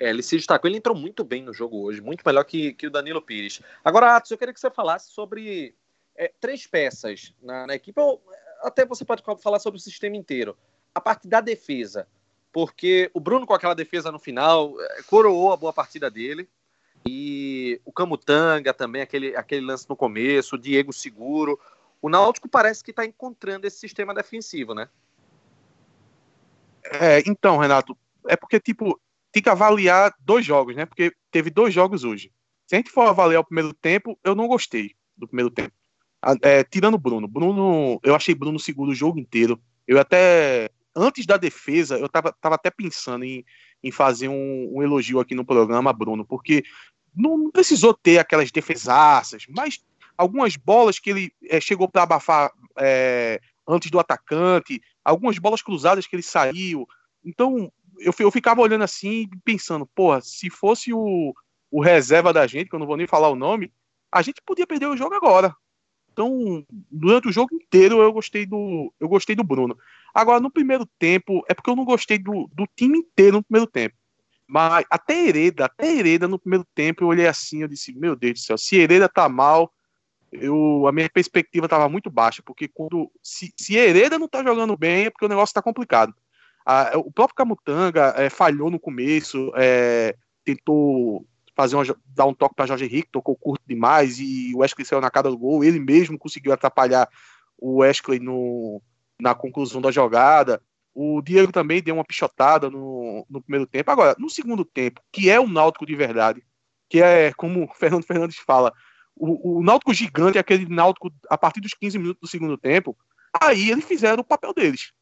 É, ele se destacou, ele entrou muito bem no jogo hoje, muito melhor que, que o Danilo Pires. Agora, Atos, eu queria que você falasse sobre é, três peças na, na equipe. Eu, até você pode falar sobre o sistema inteiro. A parte da defesa, porque o Bruno, com aquela defesa no final, é, coroou a boa partida dele. E o Camutanga também, aquele, aquele lance no começo, o Diego Seguro. O Náutico parece que está encontrando esse sistema defensivo, né? É, então, Renato, é porque, tipo, tem que avaliar dois jogos, né? Porque teve dois jogos hoje. Se a gente for avaliar o primeiro tempo, eu não gostei do primeiro tempo. É, tirando o Bruno. Bruno, eu achei Bruno seguro o jogo inteiro. Eu até, antes da defesa, eu tava, tava até pensando em, em fazer um, um elogio aqui no programa, Bruno, porque não, precisou ter aquelas defesaças, mas algumas bolas que ele é, chegou para abafar é, antes do atacante, algumas bolas cruzadas que ele saiu. Então, eu, eu ficava olhando assim, pensando, porra, se fosse o, o reserva da gente, que eu não vou nem falar o nome, a gente podia perder o jogo agora. Então, durante o jogo inteiro eu gostei do eu gostei do Bruno. Agora, no primeiro tempo, é porque eu não gostei do, do time inteiro no primeiro tempo. Mas até Hereda, até Hereda no primeiro tempo, eu olhei assim, eu disse, meu Deus do céu, se Hereda tá mal, eu, a minha perspectiva estava muito baixa, porque quando se, se Hereda não tá jogando bem, é porque o negócio tá complicado. Ah, o próprio Camutanga é, falhou no começo, é, tentou fazer uma, dar um toque para Jorge Henrique, tocou curto demais e o Wesley saiu na cara do gol. Ele mesmo conseguiu atrapalhar o Wesley no, na conclusão da jogada. O Diego também deu uma pichotada no, no primeiro tempo. Agora, no segundo tempo, que é o Náutico de verdade, que é como o Fernando Fernandes fala, o, o Náutico gigante, aquele Náutico a partir dos 15 minutos do segundo tempo, aí eles fizeram o papel deles.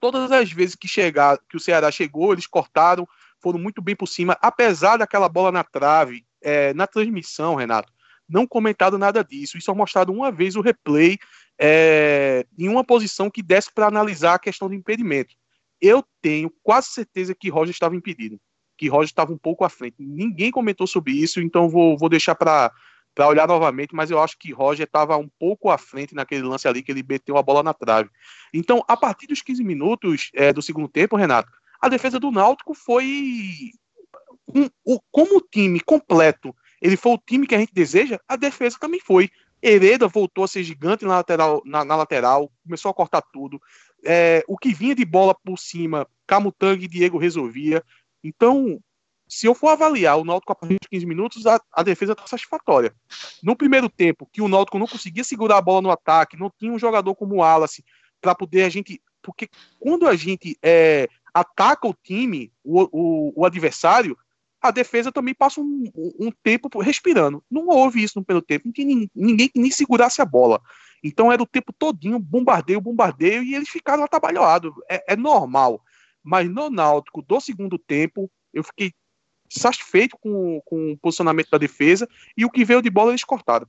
Todas as vezes que chegar, que o Ceará chegou, eles cortaram, foram muito bem por cima, apesar daquela bola na trave, é, na transmissão, Renato, não comentado nada disso, e só mostrado uma vez o replay é, em uma posição que desse para analisar a questão do impedimento. Eu tenho quase certeza que Roger estava impedido, que Roger estava um pouco à frente. Ninguém comentou sobre isso, então vou, vou deixar para olhar novamente, mas eu acho que Roger estava um pouco à frente naquele lance ali que ele meteu a bola na trave. Então, a partir dos 15 minutos é, do segundo tempo, Renato, a defesa do Náutico foi um, um, como o time completo, ele foi o time que a gente deseja, a defesa também foi. Hereda voltou a ser gigante na lateral, na, na lateral começou a cortar tudo. É, o que vinha de bola por cima, Camutanga e Diego resolvia. Então, se eu for avaliar o Náutico a partir de 15 minutos, a, a defesa está satisfatória. No primeiro tempo, que o Náutico não conseguia segurar a bola no ataque, não tinha um jogador como o Wallace para poder a gente. Porque quando a gente é, ataca o time, o, o, o adversário, a defesa também passa um, um, tempo respirando. Não houve isso no primeiro tempo, não tinha ninguém que nem segurasse a bola. Então era o tempo todinho, bombardeio, bombardeio, e eles ficaram atabalhoados. É, é normal. Mas no Náutico, do segundo tempo, eu fiquei satisfeito com, com o posicionamento da defesa e o que veio de bola eles cortaram.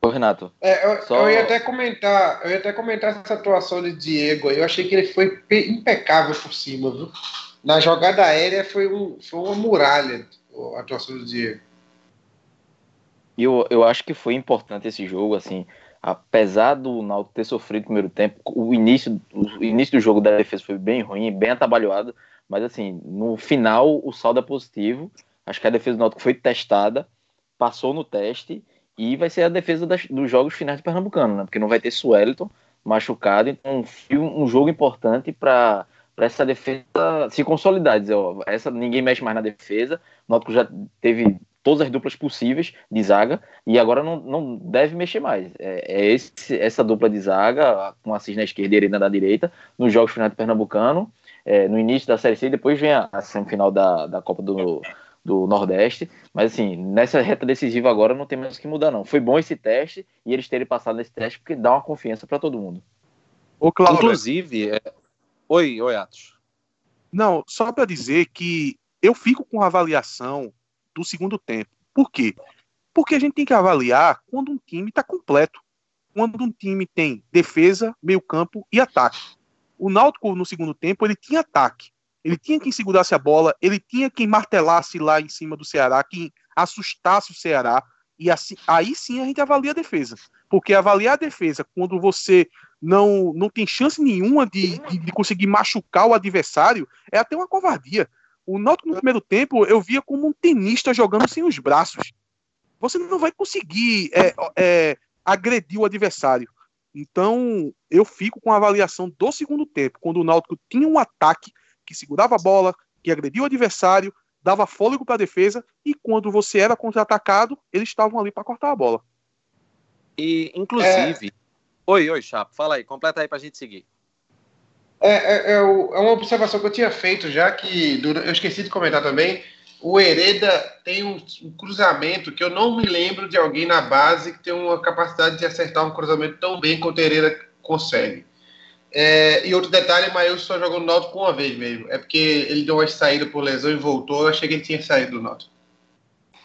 Ô, Renato. É, eu, só... eu, ia até comentar, eu ia até comentar essa atuação de Diego aí. Eu achei que ele foi impecável por cima, viu? Na jogada aérea foi, um, foi uma muralha a atuação do Diego. Eu, eu acho que foi importante esse jogo, assim, apesar do Náutico ter sofrido no primeiro tempo, o início, o início do jogo da defesa foi bem ruim, bem atabalhoado, mas assim, no final o saldo é positivo. Acho que a defesa do Náutico foi testada, passou no teste e vai ser a defesa das, dos jogos finais do Pernambucano, né? Porque não vai ter Sueliton machucado, então um, um jogo importante para essa defesa se consolidar. Dizer, ó, essa, ninguém mexe mais na defesa. O Náutico já teve todas as duplas possíveis de zaga e agora não, não deve mexer mais. É, é esse, essa dupla de zaga, com a Cis na esquerda e a Arena na direita, nos jogos finais do Pernambucano é, no início da Série C e depois vem a, a semifinal da, da Copa do, do Nordeste. Mas assim, nessa reta decisiva agora não tem mais o que mudar, não. Foi bom esse teste e eles terem passado nesse teste porque dá uma confiança para todo mundo. Ô, Cláudio, Inclusive, é... oi, oi, Atos. Não, só para dizer que eu fico com a avaliação do segundo tempo. Por quê? Porque a gente tem que avaliar quando um time está completo. Quando um time tem defesa, meio-campo e ataque. O Náutico, no segundo tempo, ele tinha ataque. Ele tinha quem segurasse a bola, ele tinha quem martelasse lá em cima do Ceará, quem assustasse o Ceará. E assim, aí sim a gente avalia a defesa. Porque avaliar a defesa quando você não, não tem chance nenhuma de, de, de conseguir machucar o adversário é até uma covardia. O Náutico no primeiro tempo eu via como um tenista jogando sem os braços. Você não vai conseguir é, é, agredir o adversário. Então eu fico com a avaliação do segundo tempo, quando o Náutico tinha um ataque que segurava a bola, que agredia o adversário, dava fôlego para a defesa, e quando você era contra-atacado, eles estavam ali para cortar a bola. E, inclusive. É... Oi, oi, Chapo, fala aí, completa aí para a gente seguir. É, é, é, uma observação que eu tinha feito já, que eu esqueci de comentar também. O Hereda tem um, um, cruzamento que eu não me lembro de alguém na base que tem uma capacidade de acertar um cruzamento tão bem quanto o Hereda consegue. É, e outro detalhe, Maílson só jogou no Náutico uma vez mesmo. É porque ele deu uma saída por lesão e voltou. Eu achei que ele tinha saído do Náutico.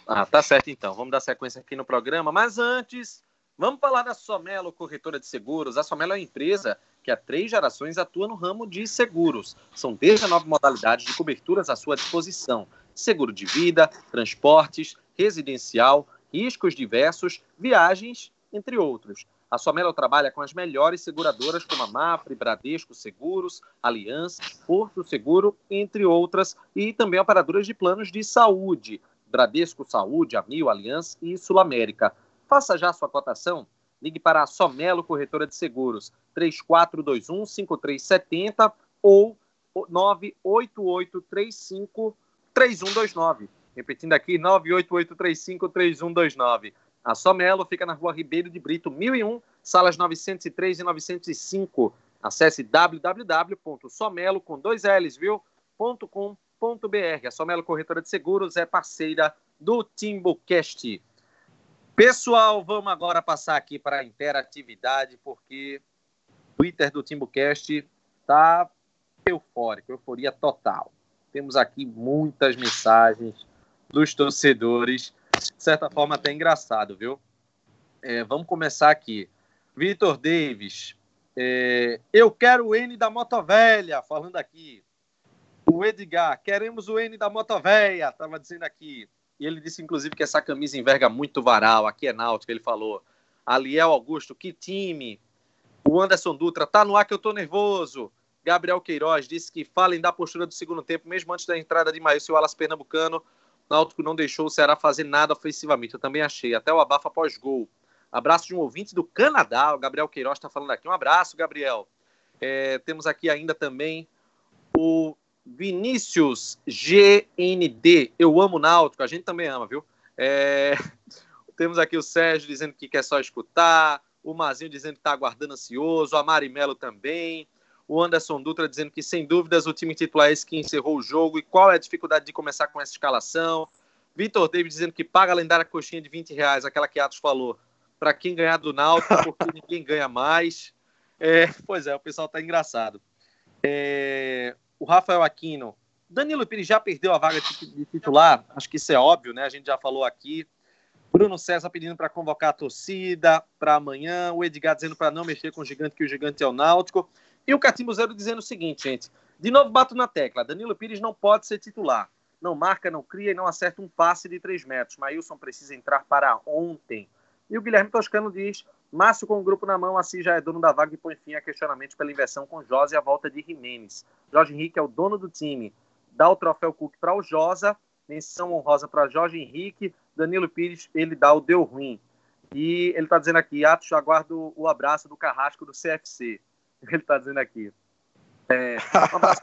Ah, tá certo então. Vamos dar sequência aqui no programa. Mas antes, vamos falar da Somelo Corretora de Seguros. A Somelo é uma empresa que há três gerações atua no ramo de seguros. São 19 modalidades de coberturas à sua disposição. Seguro de vida, transportes, residencial, riscos diversos, viagens, entre outros. A Somelo trabalha com as melhores seguradoras como a Mafre, Bradesco Seguros, Aliança, Porto Seguro, entre outras, e também operadoras de planos de saúde, Bradesco Saúde, Amil, Aliança e Sul América. Faça já sua cotação. Ligue para a Somelo Corretora de Seguros, 3421-5370 ou 98835-3129. Repetindo aqui, 98835-3129. A Somelo fica na rua Ribeiro de Brito, 1001, salas 903 e 905. Acesse www.somelo, com dois L's, viu? .com.br. A Somelo Corretora de Seguros é parceira do Timbucast. Pessoal, vamos agora passar aqui para a interatividade, porque o Twitter do Timbucast está eufórico, euforia total. Temos aqui muitas mensagens dos torcedores de certa forma até engraçado, viu? É, vamos começar aqui. Vitor Davis, é, eu quero o N da Motovelha, falando aqui. O Edgar, queremos o N da Motovelha, estava dizendo aqui. E ele disse, inclusive, que essa camisa enverga muito varal. Aqui é náutico, ele falou. Aliel Augusto, que time. O Anderson Dutra, tá no ar que eu tô nervoso. Gabriel Queiroz disse que falem da postura do segundo tempo, mesmo antes da entrada de Maílson e Alas Pernambucano. Náutico não deixou o Ceará fazer nada ofensivamente. Eu também achei. Até o abafa após gol. Abraço de um ouvinte do Canadá. O Gabriel Queiroz está falando aqui. Um abraço, Gabriel. É, temos aqui ainda também o Vinícius GND. Eu amo Náutico. A gente também ama, viu? É... Temos aqui o Sérgio dizendo que quer só escutar. O Mazinho dizendo que está aguardando ansioso. A Marimelo também. O Anderson Dutra dizendo que, sem dúvidas, o time titular é esse que encerrou o jogo. E qual é a dificuldade de começar com essa escalação? Vitor David dizendo que paga a lendária coxinha de 20 reais, aquela que Atos falou, para quem ganhar do Náutico, porque ninguém ganha mais. É, pois é, o pessoal tá engraçado. É, o Rafael Aquino. Danilo Pires já perdeu a vaga de titular, acho que isso é óbvio, né? A gente já falou aqui. Bruno César pedindo para convocar a torcida para amanhã. O Edgar dizendo para não mexer com o gigante, que o gigante é o Náutico. E o Catimbo Zero dizendo o seguinte, gente. De novo, bato na tecla. Danilo Pires não pode ser titular. Não marca, não cria e não acerta um passe de 3 metros. Maílson precisa entrar para ontem. E o Guilherme Toscano diz: Márcio com o grupo na mão, assim já é dono da vaga e põe fim a questionamentos pela inversão com Josa e a volta de Jimenez. Jorge Henrique é o dono do time. Dá o troféu Cook para o Josa, menção honrosa para Jorge Henrique. Danilo Pires, ele dá o deu ruim. E ele está dizendo aqui: Atos, aguardo o abraço do carrasco do CFC. ele está dizendo aqui. É, um, abraço,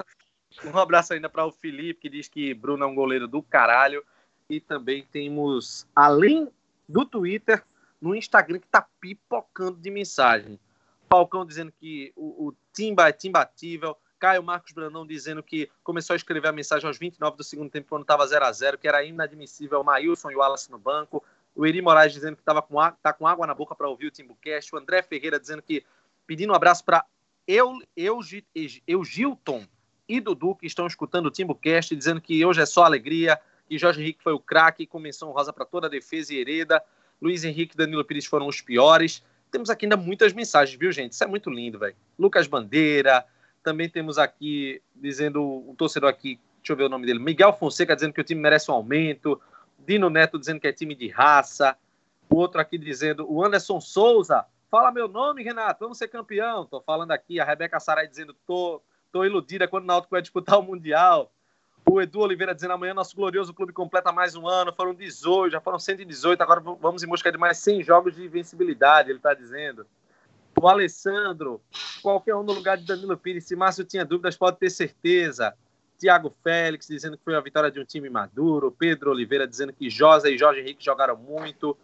um, abraço, ainda para o Felipe, que diz que Bruno é um goleiro do caralho. E também temos, além do Twitter, no Instagram que está pipocando de mensagem. Falcão dizendo que o, o Timba é timbatível, Caio Marcos Brandão dizendo que começou a escrever a mensagem aos 29 do segundo tempo, quando estava 0 a 0 que era inadmissível o Maílson e o Wallace no banco. O Eri Moraes dizendo que estava com, tá com água na boca para ouvir o Timbucast. O André Ferreira dizendo que pedindo um abraço para eu, eu, eu, Gilton e Dudu, que estão escutando o Timbucast, dizendo que hoje é só alegria, que Jorge Henrique foi o craque, com menção rosa para toda a defesa e hereda. Luiz Henrique e Danilo Pires foram os piores. Temos aqui ainda muitas mensagens, viu, gente? Isso é muito lindo, velho. Lucas Bandeira, também temos aqui, dizendo, um torcedor aqui, deixa eu ver o nome dele, Miguel Fonseca dizendo que o time merece um aumento. Dino Neto dizendo que é time de raça. O outro aqui dizendo, o Anderson Souza, fala meu nome, Renato, vamos ser campeão. Tô falando aqui, a Rebeca Sarai dizendo, tô, tô iludida quando o Náutico vai disputar o Mundial. O Edu Oliveira dizendo amanhã nosso glorioso clube completa mais um ano. Foram 18, já foram 118. Agora vamos em busca de mais 100 jogos de invencibilidade, ele está dizendo. O Alessandro, qualquer um no lugar de Danilo Pires. Se Márcio tinha dúvidas, pode ter certeza. Tiago Félix dizendo que foi a vitória de um time maduro. Pedro Oliveira dizendo que Josa e Jorge Henrique jogaram muito.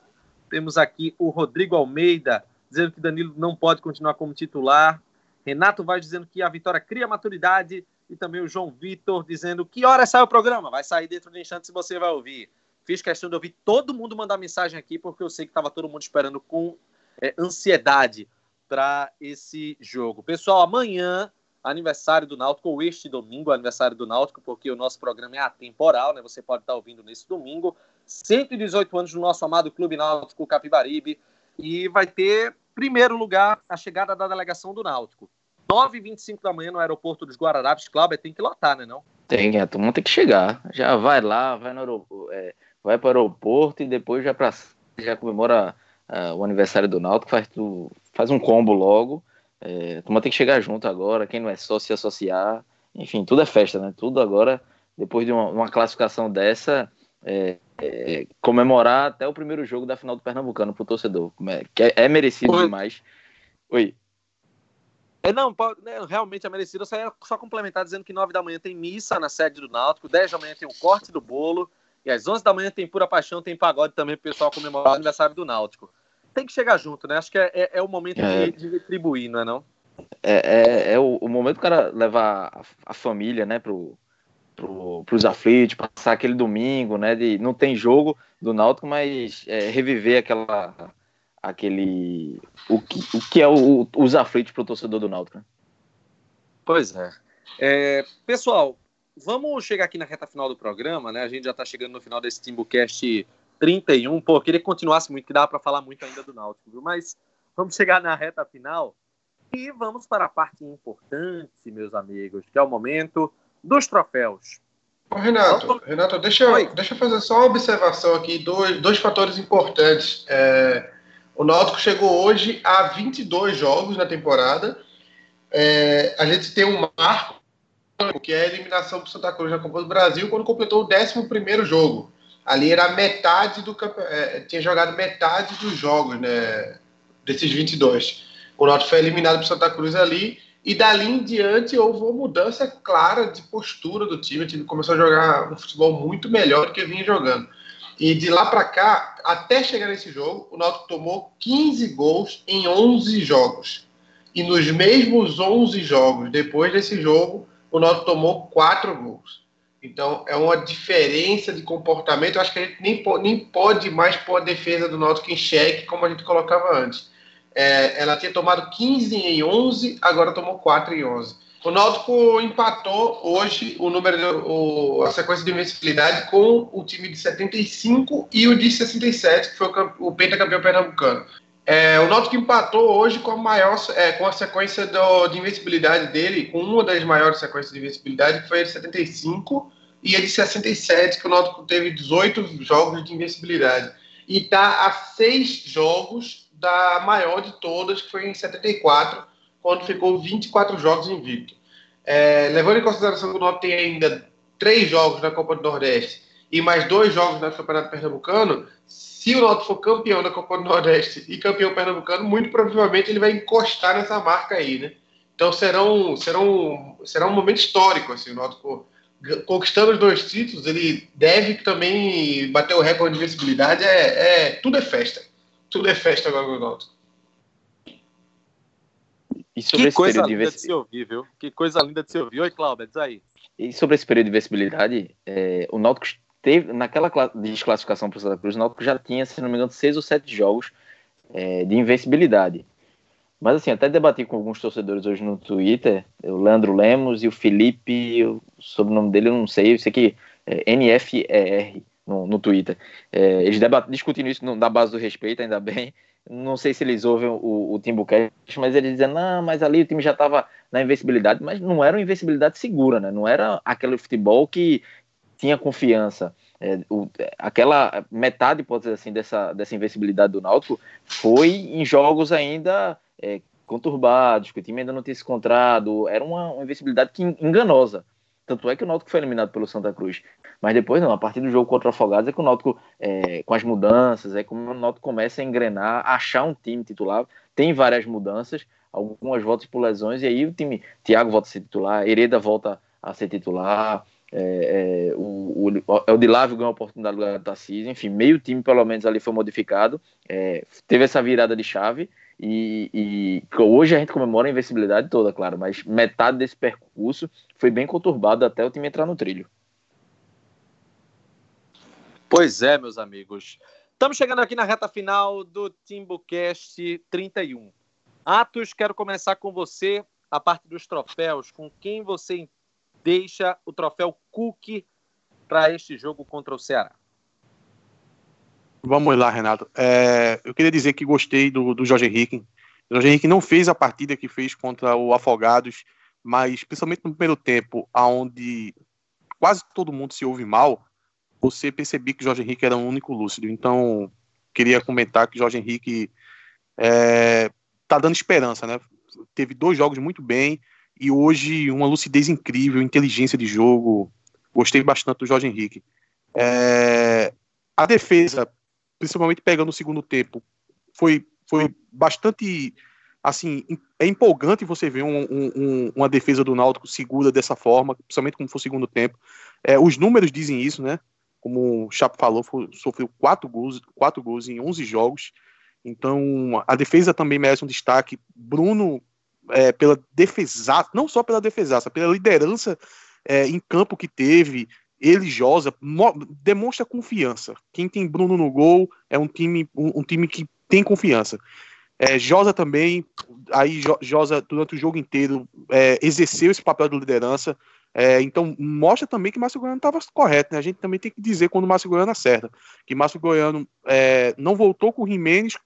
Temos aqui o Rodrigo Almeida dizendo que Danilo não pode continuar como titular. Renato vai dizendo que a vitória cria maturidade e também o João Vitor dizendo que hora sai o programa. Vai sair dentro de instantes e você vai ouvir. Fiz questão de ouvir todo mundo mandar mensagem aqui, porque eu sei que estava todo mundo esperando com é, ansiedade para esse jogo. Pessoal, amanhã, aniversário do Náutico, ou este domingo, aniversário do Náutico, porque o nosso programa é atemporal, né? Você pode estar ouvindo nesse domingo. 118 anos do nosso amado Clube Náutico Capibaribe. E vai ter, primeiro lugar, a chegada da delegação do Náutico. 9h25 da manhã no aeroporto dos Guararapes, Cláudio, tem que lotar, né não? Tem, a turma tem que chegar. Já vai lá, vai, no aeroporto, é, vai para o aeroporto e depois já, pra, já comemora uh, o aniversário do Náutico, faz, tu, faz um combo logo. É, a turma tem que chegar junto agora, quem não é só se associar. Enfim, tudo é festa, né? Tudo agora, depois de uma, uma classificação dessa, é, é, comemorar até o primeiro jogo da final do Pernambucano pro torcedor. É, que é, é merecido Oi. demais. Oi. É, não, né, realmente é merecido. Eu só ia só complementar dizendo que 9 da manhã tem missa na sede do Náutico, 10 da manhã tem o corte do bolo, e às 11 da manhã tem pura paixão, tem pagode também pro pessoal comemorar o aniversário do Náutico. Tem que chegar junto, né? Acho que é, é, é o momento é. de, de, retribuir, não é não? É, é, é o, o, momento do cara levar a, a família, né, pro, pro, pros aflitos, passar aquele domingo, né, de não tem jogo do Náutico, mas é, reviver aquela aquele o que, o que é o, os aflitos para o torcedor do Náutico. Né? Pois é. é. Pessoal, vamos chegar aqui na reta final do programa, né? A gente já está chegando no final desse Timbucast 31. Pô, queria que continuasse muito, que dá para falar muito ainda do Náutico, viu? Mas vamos chegar na reta final e vamos para a parte importante, meus amigos, que é o momento dos troféus. Ô, Renato, Renato, deixa eu, deixa eu fazer só uma observação aqui, dois, dois fatores importantes. É, o Náutico chegou hoje a 22 jogos na temporada. É, a gente tem um marco, que é a eliminação do Santa Cruz na Copa do Brasil, quando completou o 11 jogo. Ali era metade do é, tinha jogado metade dos jogos, né? Desses 22. O Náutico foi eliminado por Santa Cruz ali. E dali em diante houve uma mudança clara de postura do time. O time começou a jogar um futebol muito melhor do que vinha jogando. E de lá para cá, até chegar nesse jogo, o Náutico tomou 15 gols em 11 jogos. E nos mesmos 11 jogos, depois desse jogo, o Náutico tomou 4 gols. Então, é uma diferença de comportamento. Eu acho que a gente nem, nem pode mais pôr a defesa do Náutico em xeque, como a gente colocava antes. É, ela tinha tomado 15 em 11, agora tomou 4 em 11. O Náutico empatou hoje o número, o, a sequência de invencibilidade com o time de 75 e o de 67, que foi o, o pentacampeão pernambucano. É, o Náutico empatou hoje com a maior, é, com a sequência do, de invencibilidade dele, com uma das maiores sequências de invencibilidade, que foi a de 75 e a de 67, que o Náutico teve 18 jogos de invencibilidade. E está a seis jogos da maior de todas, que foi em 74, quando ficou 24 jogos invicto. É, levando em consideração que o Náutico tem ainda três jogos na Copa do Nordeste e mais dois jogos no Campeonato Pernambucano, se o Náutico for campeão da Copa do Nordeste e campeão pernambucano, muito provavelmente ele vai encostar nessa marca aí, né? Então serão, serão, será um momento histórico, assim, o Náutico conquistando os dois títulos, ele deve também bater o recorde de visibilidade, é, é, tudo é festa. Tudo é festa agora no Náutico. E sobre Que esse coisa período de linda de ouvir, viu? Que coisa linda de se ouvir. Oi, Cláudia, diz aí. E sobre esse período de invencibilidade, é, o Náutico teve, naquela cla- desclassificação para o Santa Cruz, o Náutico já tinha, se não me engano, seis ou sete jogos é, de invencibilidade. Mas assim, até debati com alguns torcedores hoje no Twitter, o Leandro Lemos e o Felipe, o sobrenome dele eu não sei, eu sei que é NFER no, no Twitter. É, eles discutindo isso no- na base do respeito, ainda bem. Não sei se eles ouvem o, o Timbucast, mas eles dizem, não, mas ali o time já estava na invencibilidade, mas não era uma invencibilidade segura, né? Não era aquele futebol que tinha confiança. É, o- aquela metade, pode dizer assim, dessa, dessa invencibilidade do Náutico foi em jogos ainda é, conturbados, que o time ainda não tinha se encontrado. Era uma, uma invencibilidade que en- enganosa. Tanto é que o Náutico foi eliminado pelo Santa Cruz. Mas depois, não, a partir do jogo contra o Afogados, é que o Náutico, é, com as mudanças, é como o Náutico começa a engrenar, achar um time titular. Tem várias mudanças, algumas voltas por lesões, e aí o time, Thiago volta a ser titular, Hereda volta a ser titular, é, é, o, o, o Dilávio ganhou a oportunidade do lugar do Tarcísio, enfim, meio time pelo menos ali foi modificado, é, teve essa virada de chave, e, e hoje a gente comemora a invencibilidade toda, claro, mas metade desse percurso foi bem conturbado até o time entrar no trilho. Pois é, meus amigos. Estamos chegando aqui na reta final do TimbuCast 31. Atos, quero começar com você, a parte dos troféus. Com quem você deixa o troféu Cook para este jogo contra o Ceará? Vamos lá, Renato. É, eu queria dizer que gostei do, do Jorge Henrique. O Jorge Henrique não fez a partida que fez contra o Afogados, mas principalmente no primeiro tempo, onde quase todo mundo se ouve mal, você percebia que o Jorge Henrique era o único lúcido. Então, queria comentar que o Jorge Henrique é, tá dando esperança, né? Teve dois jogos muito bem e hoje uma lucidez incrível, inteligência de jogo. Gostei bastante do Jorge Henrique. É, a defesa, principalmente pegando o segundo tempo, foi, foi bastante assim, é empolgante você ver um, um, uma defesa do Náutico segura dessa forma, principalmente como foi o segundo tempo. É, os números dizem isso, né? Como o Chapo falou, foi, sofreu quatro gols, quatro gols em 11 jogos. Então, a defesa também merece um destaque. Bruno, é, pela defesaça, não só pela defesaça, pela liderança é, em campo que teve, ele, Josa, demonstra confiança. Quem tem Bruno no gol é um time, um, um time que tem confiança. É, Josa também, aí Josa durante o jogo inteiro é, exerceu esse papel de liderança. É, então mostra também que Márcio Goiano estava correto. Né? A gente também tem que dizer quando o Márcio Goiano acerta. Que Márcio Goiano é, não voltou com o Jimenez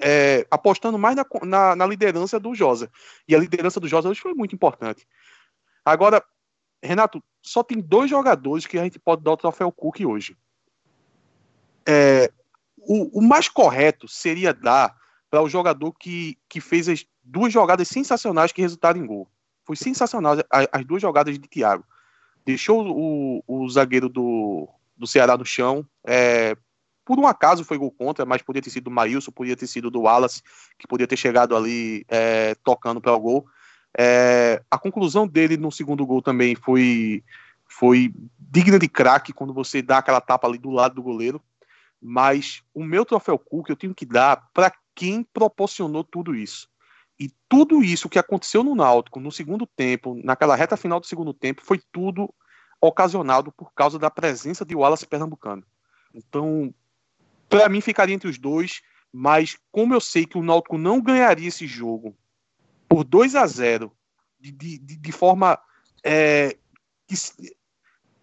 é, apostando mais na, na, na, liderança do Josa. E a liderança do Josa hoje foi muito importante. Agora, Renato, só tem dois jogadores que a gente pode dar o troféu Cook hoje. É, o, o mais correto seria dar para o jogador que, que fez as duas jogadas sensacionais que resultaram em gol. Foi sensacional as, as duas jogadas de Thiago. Deixou o, o zagueiro do, do Ceará no chão. É, por um acaso foi gol contra, mas podia ter sido do Maílson, podia ter sido do Wallace, que podia ter chegado ali é, tocando para o gol. É, a conclusão dele no segundo gol também foi, foi digna de craque quando você dá aquela tapa ali do lado do goleiro. Mas o meu troféu Cook eu tenho que dar para quem proporcionou tudo isso. E tudo isso que aconteceu no Náutico no segundo tempo, naquela reta final do segundo tempo, foi tudo ocasionado por causa da presença de Wallace Pernambucano. Então, para mim ficaria entre os dois, mas como eu sei que o Náutico não ganharia esse jogo por 2 a 0 de, de, de forma é, que,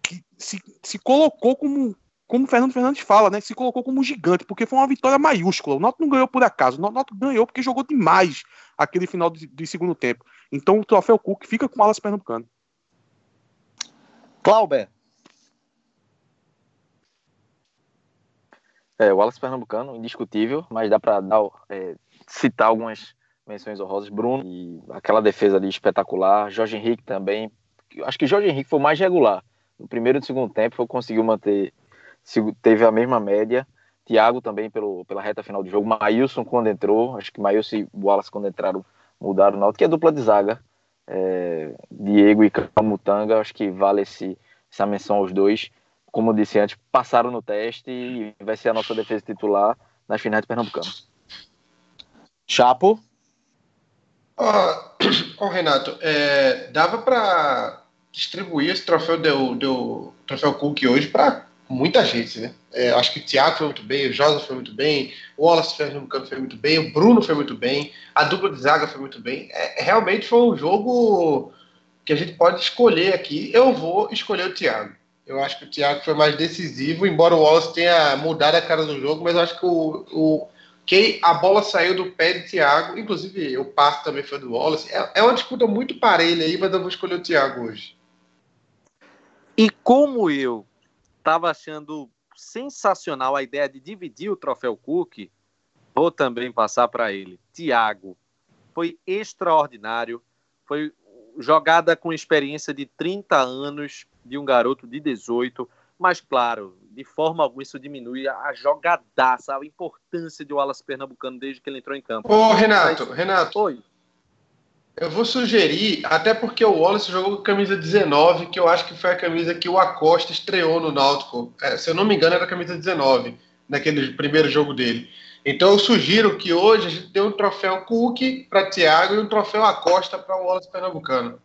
que se, se colocou como como o Fernando Fernandes fala, né, se colocou como um gigante, porque foi uma vitória maiúscula. O Náutico não ganhou por acaso, o Náutico ganhou porque jogou demais aquele final de, de segundo tempo. Então o troféu Cook fica com o Alas Pernambucano. Clauber. É, o Alas Pernambucano, indiscutível, mas dá para é, citar algumas menções honrosas. Bruno, e aquela defesa ali espetacular. Jorge Henrique também. Acho que Jorge Henrique foi mais regular. No primeiro e no segundo tempo, foi conseguiu manter teve a mesma média. Thiago também pelo, pela reta final do jogo. Maílson quando entrou, acho que Maílson e Wallace quando entraram mudaram o Náutico, que é dupla de zaga. É, Diego e Camutanga, acho que vale esse, essa menção aos dois. Como eu disse antes, passaram no teste e vai ser a nossa defesa titular nas finais de Pernambucano. Chapo? Ó, ó, Renato, é, dava para distribuir esse troféu do, do troféu Cook hoje para muita gente, né? É, acho que o Thiago foi muito bem, o Josa foi muito bem, o Wallace Fernando foi muito bem, o Bruno foi muito bem, a dupla de zaga foi muito bem. É, realmente foi um jogo que a gente pode escolher aqui. Eu vou escolher o Thiago. Eu acho que o Thiago foi mais decisivo, embora o Wallace tenha mudado a cara do jogo, mas eu acho que o que a bola saiu do pé de Thiago, inclusive o passe também foi do Wallace. É, é uma disputa muito parelha aí, mas eu vou escolher o Thiago hoje. E como eu estava achando sensacional a ideia de dividir o troféu Cook, vou também passar para ele. Thiago foi extraordinário, foi jogada com experiência de 30 anos de um garoto de 18, mas claro, de forma alguma isso diminui a jogadaça, a importância de Wallace Pernambucano desde que ele entrou em campo. Ô, Renato, mas... Renato. Oi. Eu vou sugerir, até porque o Wallace jogou com a camisa 19, que eu acho que foi a camisa que o Acosta estreou no Náutico. É, se eu não me engano, era a camisa 19, naquele primeiro jogo dele. Então eu sugiro que hoje a gente dê um troféu Cook para Thiago e um troféu Acosta para o Wallace Pernambucano.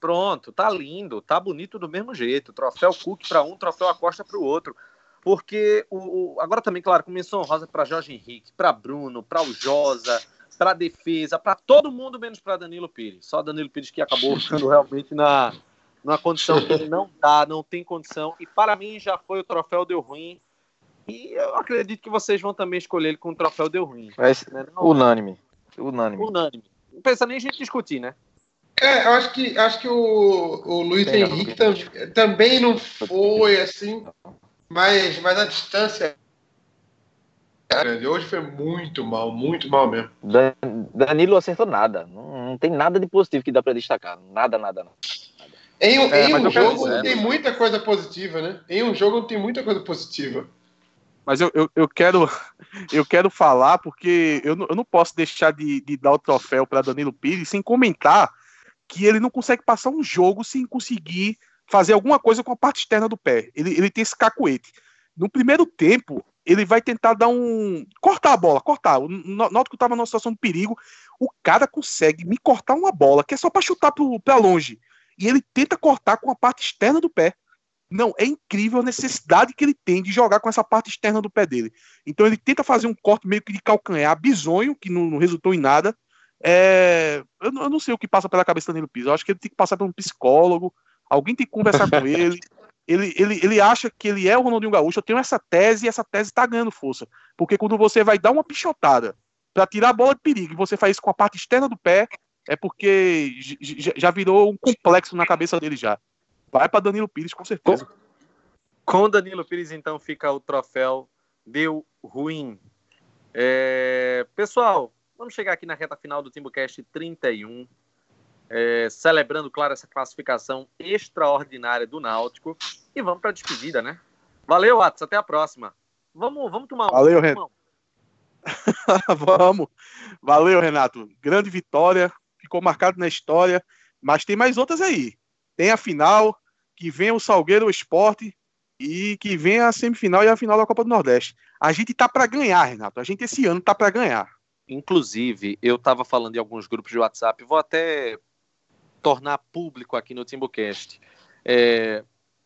Pronto, tá lindo, tá bonito do mesmo jeito. Troféu Cook para um, troféu Acosta para o outro. Porque o, o, agora também, claro, começou rosa para Jorge Henrique, para Bruno, para o Josa, para defesa, para todo mundo, menos para Danilo Pires. Só Danilo Pires que acabou ficando realmente na, na condição que ele não dá, não tem condição. E para mim já foi o troféu deu ruim. E eu acredito que vocês vão também escolher ele com o troféu deu ruim. Mas, né? unânime. Unânime. Unânime. Não pensa nem a gente discutir, né? É, eu acho que, acho que o, o Luiz Tem Henrique tam, também não foi assim, mas, mas a distância grande. Hoje foi muito mal, muito mal mesmo. Danilo acertou nada. Não, não tem nada de positivo que dá para destacar. Nada, nada, nada. Em, é, em um jogo não tem muita coisa positiva, né? Em um jogo não tem muita coisa positiva. Mas eu, eu, eu, quero eu quero falar porque eu não, eu não posso deixar de, de dar o troféu para Danilo Pires sem comentar que ele não consegue passar um jogo sem conseguir fazer alguma coisa com a parte externa do pé. Ele, ele tem esse cacuete. No primeiro tempo, ele vai tentar dar um. cortar a bola, cortar. O Náutico estava numa situação de perigo. O cara consegue me cortar uma bola, que é só para chutar para longe. E ele tenta cortar com a parte externa do pé. Não, é incrível a necessidade que ele tem de jogar com essa parte externa do pé dele. Então ele tenta fazer um corte meio que de calcanhar, bizonho, que não, não resultou em nada. É... Eu, eu, não sei o que passa pela cabeça do Danilo Pires. Eu acho que ele tem que passar por um psicólogo, alguém tem que conversar com ele ele, ele, ele acha que ele é o Ronaldinho Gaúcho. Eu tenho essa tese e essa tese está ganhando força. Porque quando você vai dar uma pichotada para tirar a bola de perigo e você faz isso com a parte externa do pé, é porque já virou um complexo na cabeça dele já. Vai para Danilo Pires, com certeza. Com Danilo Pires, então, fica o troféu Deu Ruim. É... Pessoal, vamos chegar aqui na reta final do Timbucast 31 é, celebrando, claro, essa classificação extraordinária do Náutico. E vamos para a despedida, né? Valeu, Atos, até a próxima. Vamos, vamos tomar um. Valeu, Renato. vamos. Valeu, Renato. Grande vitória, ficou marcado na história, mas tem mais outras aí. Tem a final, que vem o Salgueiro o Esporte e que vem a semifinal e a final da Copa do Nordeste. A gente tá para ganhar, Renato. A gente esse ano tá para ganhar. Inclusive, eu estava falando em alguns grupos de WhatsApp, vou até tornar público aqui no Timbucast. É,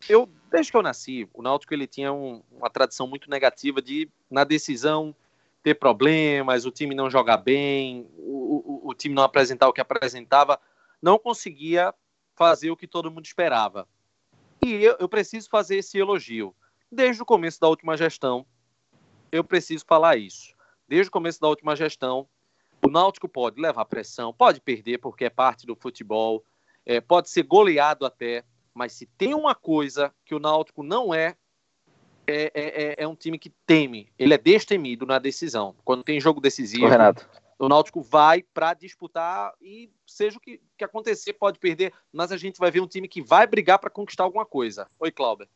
eu, desde que eu nasci, o Náutico ele tinha um, uma tradição muito negativa de, na decisão, ter problemas, o time não jogar bem, o, o, o time não apresentar o que apresentava, não conseguia fazer o que todo mundo esperava. E eu, eu preciso fazer esse elogio. Desde o começo da última gestão, eu preciso falar isso. Desde o começo da última gestão, o Náutico pode levar pressão, pode perder porque é parte do futebol, é, pode ser goleado até, mas se tem uma coisa que o Náutico não é, é, é, é, é um time que teme. Ele é destemido na decisão. Quando tem jogo decisivo, Renato. o Náutico vai para disputar e seja o que, que acontecer, pode perder, mas a gente vai ver um time que vai brigar para conquistar alguma coisa. Oi, Cláudio.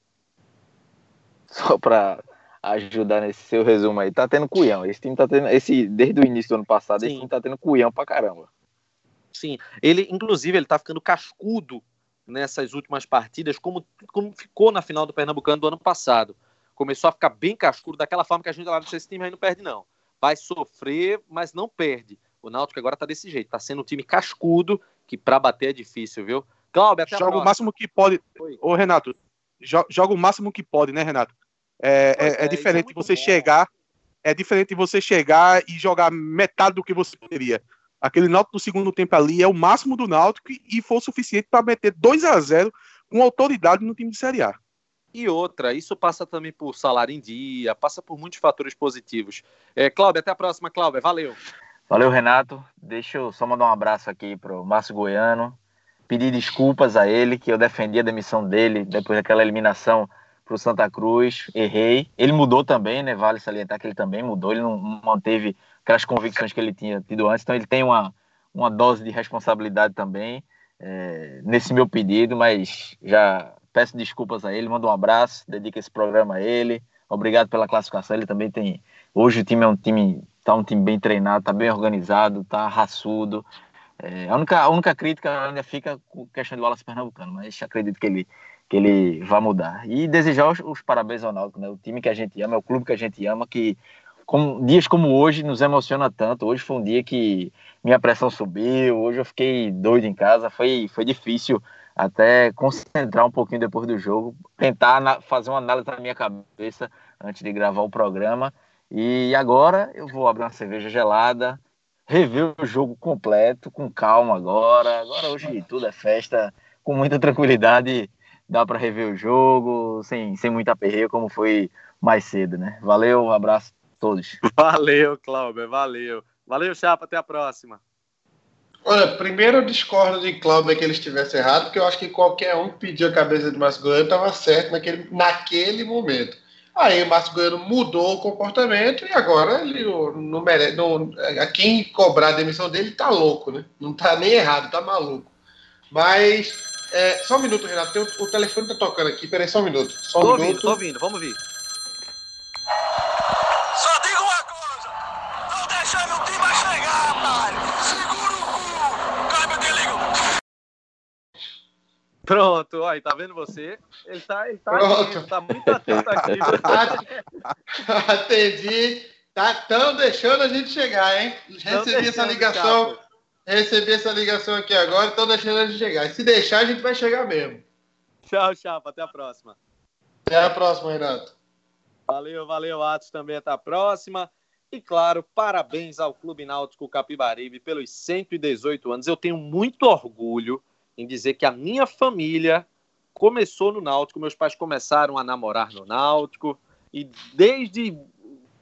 Só para ajudar nesse seu resumo aí. Tá tendo cuião. Esse time tá tendo. Esse, desde o início do ano passado, Sim. esse time tá tendo cuião pra caramba. Sim. Ele, inclusive, ele tá ficando cascudo nessas últimas partidas, como, como ficou na final do Pernambucano do ano passado. Começou a ficar bem cascudo, daquela forma que a gente lá esse time aí não perde, não. Vai sofrer, mas não perde. O Náutico agora tá desse jeito, tá sendo um time cascudo, que para bater é difícil, viu? Cláudio, até Joga o máximo que pode. Oi. Ô, Renato, jo- joga o máximo que pode, né, Renato? É, Pois é- é é, diferente é muito você bom. chegar. É diferente você chegar e jogar metade do que você poderia. Aquele Náutico do segundo tempo ali é o máximo do Náutico e, e foi o suficiente para meter 2 a 0 com autoridade no time de Série A. E outra, isso passa também por salário em dia, passa por muitos fatores positivos. É, Cláudio, até a próxima, Cláudio. Valeu. Valeu, Renato. Deixa eu só mandar um abraço aqui pro Márcio Goiano. Pedir desculpas a ele, que eu defendi a demissão dele depois daquela eliminação pro Santa Cruz. Errei. Ele mudou também, né? Vale salientar que ele também mudou. Ele não manteve aquelas convicções que ele tinha tido antes. Então ele tem uma, uma dose de responsabilidade também é, nesse meu pedido, mas já peço desculpas a ele. Mando um abraço, dedico esse programa a ele. Obrigado pela classificação. Ele também tem. Hoje o time é um time tá um time bem treinado, tá bem organizado, tá raçudo. É, a, única, a única crítica ainda fica com a questão do Wallace Pernambucano, mas acredito que ele, que ele vai mudar. E desejar os, os parabéns ao Náutico, né? O time que a gente ama, é o clube que a gente ama, que com dias como hoje nos emociona tanto. Hoje foi um dia que minha pressão subiu, hoje eu fiquei doido em casa, foi, foi difícil até concentrar um pouquinho depois do jogo, tentar fazer uma análise na minha cabeça antes de gravar o programa. E agora eu vou abrir uma cerveja gelada, rever o jogo completo, com calma agora. Agora hoje tudo é festa, com muita tranquilidade, dá para rever o jogo, sem, sem muito aperreio, como foi mais cedo, né? Valeu, um abraço a todos. Valeu, Cláudio. Valeu. Valeu, Chapa. Até a próxima. Olha, primeiro eu discordo de Cláudio que ele estivesse errado, porque eu acho que qualquer um que pediu a cabeça de Márcio Goiano estava certo naquele, naquele momento. Aí o Márcio Goiano mudou o comportamento e agora ele não merece. Não, a quem cobrar a demissão dele tá louco, né? Não tá nem errado, tá maluco. Mas, é, só um minuto, Renato. Tem o, o telefone tá tocando aqui. Peraí, só um minuto. Só um Tô minuto. ouvindo, tô ouvindo. Vamos ver. Só digo uma coisa, não deixa meu time chegar, rapaz. Segura o cu. Câmbio de liga. Pronto, aí, tá vendo você? Ele tá, ele tá, Pronto. aqui, tá muito atento aqui. Atendi. Tá tão deixando a gente chegar, hein? Recebi essa ligação. Recebi essa ligação aqui agora, estão deixando a gente chegar. E se deixar, a gente vai chegar mesmo. Tchau, Chapa. Até a próxima. Até a próxima, Renato. Valeu, valeu, Atos também até a próxima. E claro, parabéns ao Clube Náutico Capibaribe pelos 118 anos. Eu tenho muito orgulho em dizer que a minha família começou no Náutico, meus pais começaram a namorar no Náutico e desde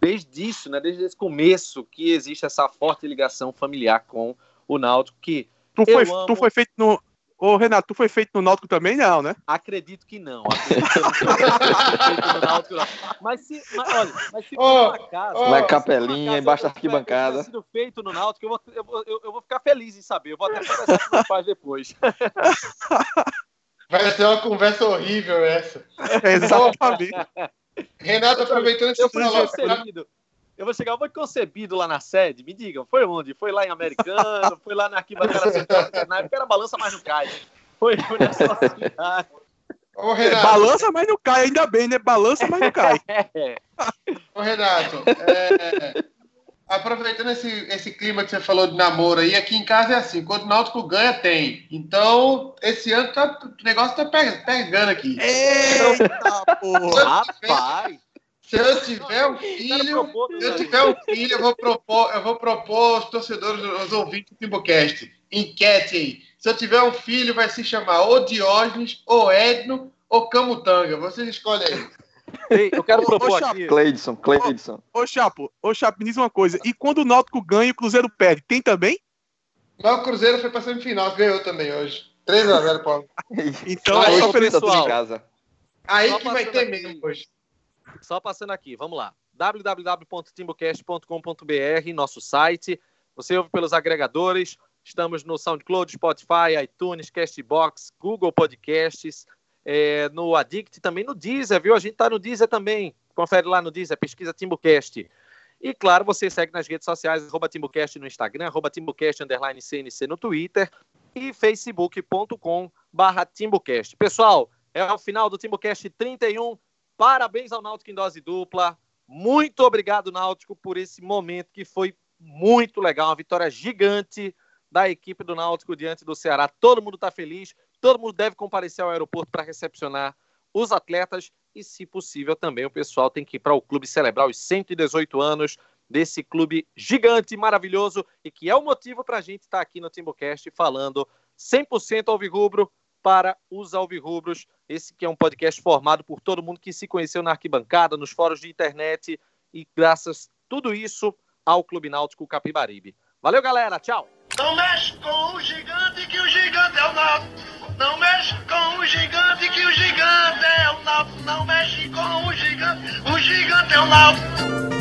desde isso, né, desde esse começo que existe essa forte ligação familiar com o Náutico que Tu foi, amo. tu foi feito no. Ô, Renato, tu foi feito no Náutico também, não, né? Acredito que não. Acredito que eu não tenho feito no Náutico, não. Mas se, mas, olha, mas se por Ô, um acaso, se por capelinha acaso embaixo da arquibancada. sido feito no Náutico, eu vou, eu, vou, eu, eu vou ficar feliz em saber. Eu vou até conversar com meus pais depois. Vai ser uma conversa horrível essa. Exatamente. Renato, aproveitando que Eu você fui. Eu vou chegar, eu vou concebido lá na sede. Me digam, foi onde? Foi lá em Americano? Foi lá na arquibancada central? Na época era balança, mas não cai. Foi, foi nessa cidade. Ô, Renato, Balança, mas não cai, ainda bem, né? Balança, mas não cai. Ô, Renato é, aproveitando esse, esse clima que você falou de namoro aí, aqui em casa é assim, quando o Náutico ganha, tem. Então, esse ano tá, o negócio tá pe- pegando aqui. Eita, porra. Rapaz! Se eu tiver um filho, se eu tiver um filho, eu vou propor, eu vou propor aos torcedores, aos ouvintes do Timbocast, enquete aí. Se eu tiver um filho, vai se chamar ou Diógenes, ou Edno, ou Camutanga. Vocês escolhem aí. Ei, eu quero Ô, ô, propor aqui. Cleidson, Cleidson. Ô, Chapo, ô, Chapo, me diz uma coisa. E quando o Náutico ganha e o Cruzeiro perde, tem também? Mas o Cruzeiro foi pra semifinal, ganhou também hoje. 3x0, Paulo. Então, Aí, é só tá pessoal. Aí Só que vai ter mesmo hoje. Só passando aqui, vamos lá. www.timbocast.com.br, nosso site. Você ouve pelos agregadores. Estamos no SoundCloud, Spotify, iTunes, Castbox, Google Podcasts, é, no Addict, também no Deezer, viu? A gente tá no Deezer também. Confere lá no Deezer, pesquisa TimbuCast. E claro, você segue nas redes sociais, arroba TimbuCast no Instagram, arroba TimbuCast underline CNC no Twitter e facebook.com barra TimbuCast. Pessoal, é o final do TimbuCast 31. Parabéns ao Náutico em dose dupla. Muito obrigado, Náutico, por esse momento que foi muito legal, uma vitória gigante da equipe do Náutico diante do Ceará. Todo mundo está feliz, todo mundo deve comparecer ao aeroporto para recepcionar os atletas e, se possível, também o pessoal tem que ir para o clube celebrar os 118 anos desse clube gigante, maravilhoso e que é o motivo para a gente estar tá aqui no Timbocast falando 100% alvirrubro para os alvirrubros. Esse que é um podcast formado por todo mundo que se conheceu na arquibancada, nos fóruns de internet e graças tudo isso ao Clube Náutico Capibaribe. Valeu, galera. Tchau. Não mexe com o gigante, que o gigante é o Náutico. Não mexe com o gigante, que o gigante é o Náutico. Não mexe com o gigante, o gigante é o Náutico.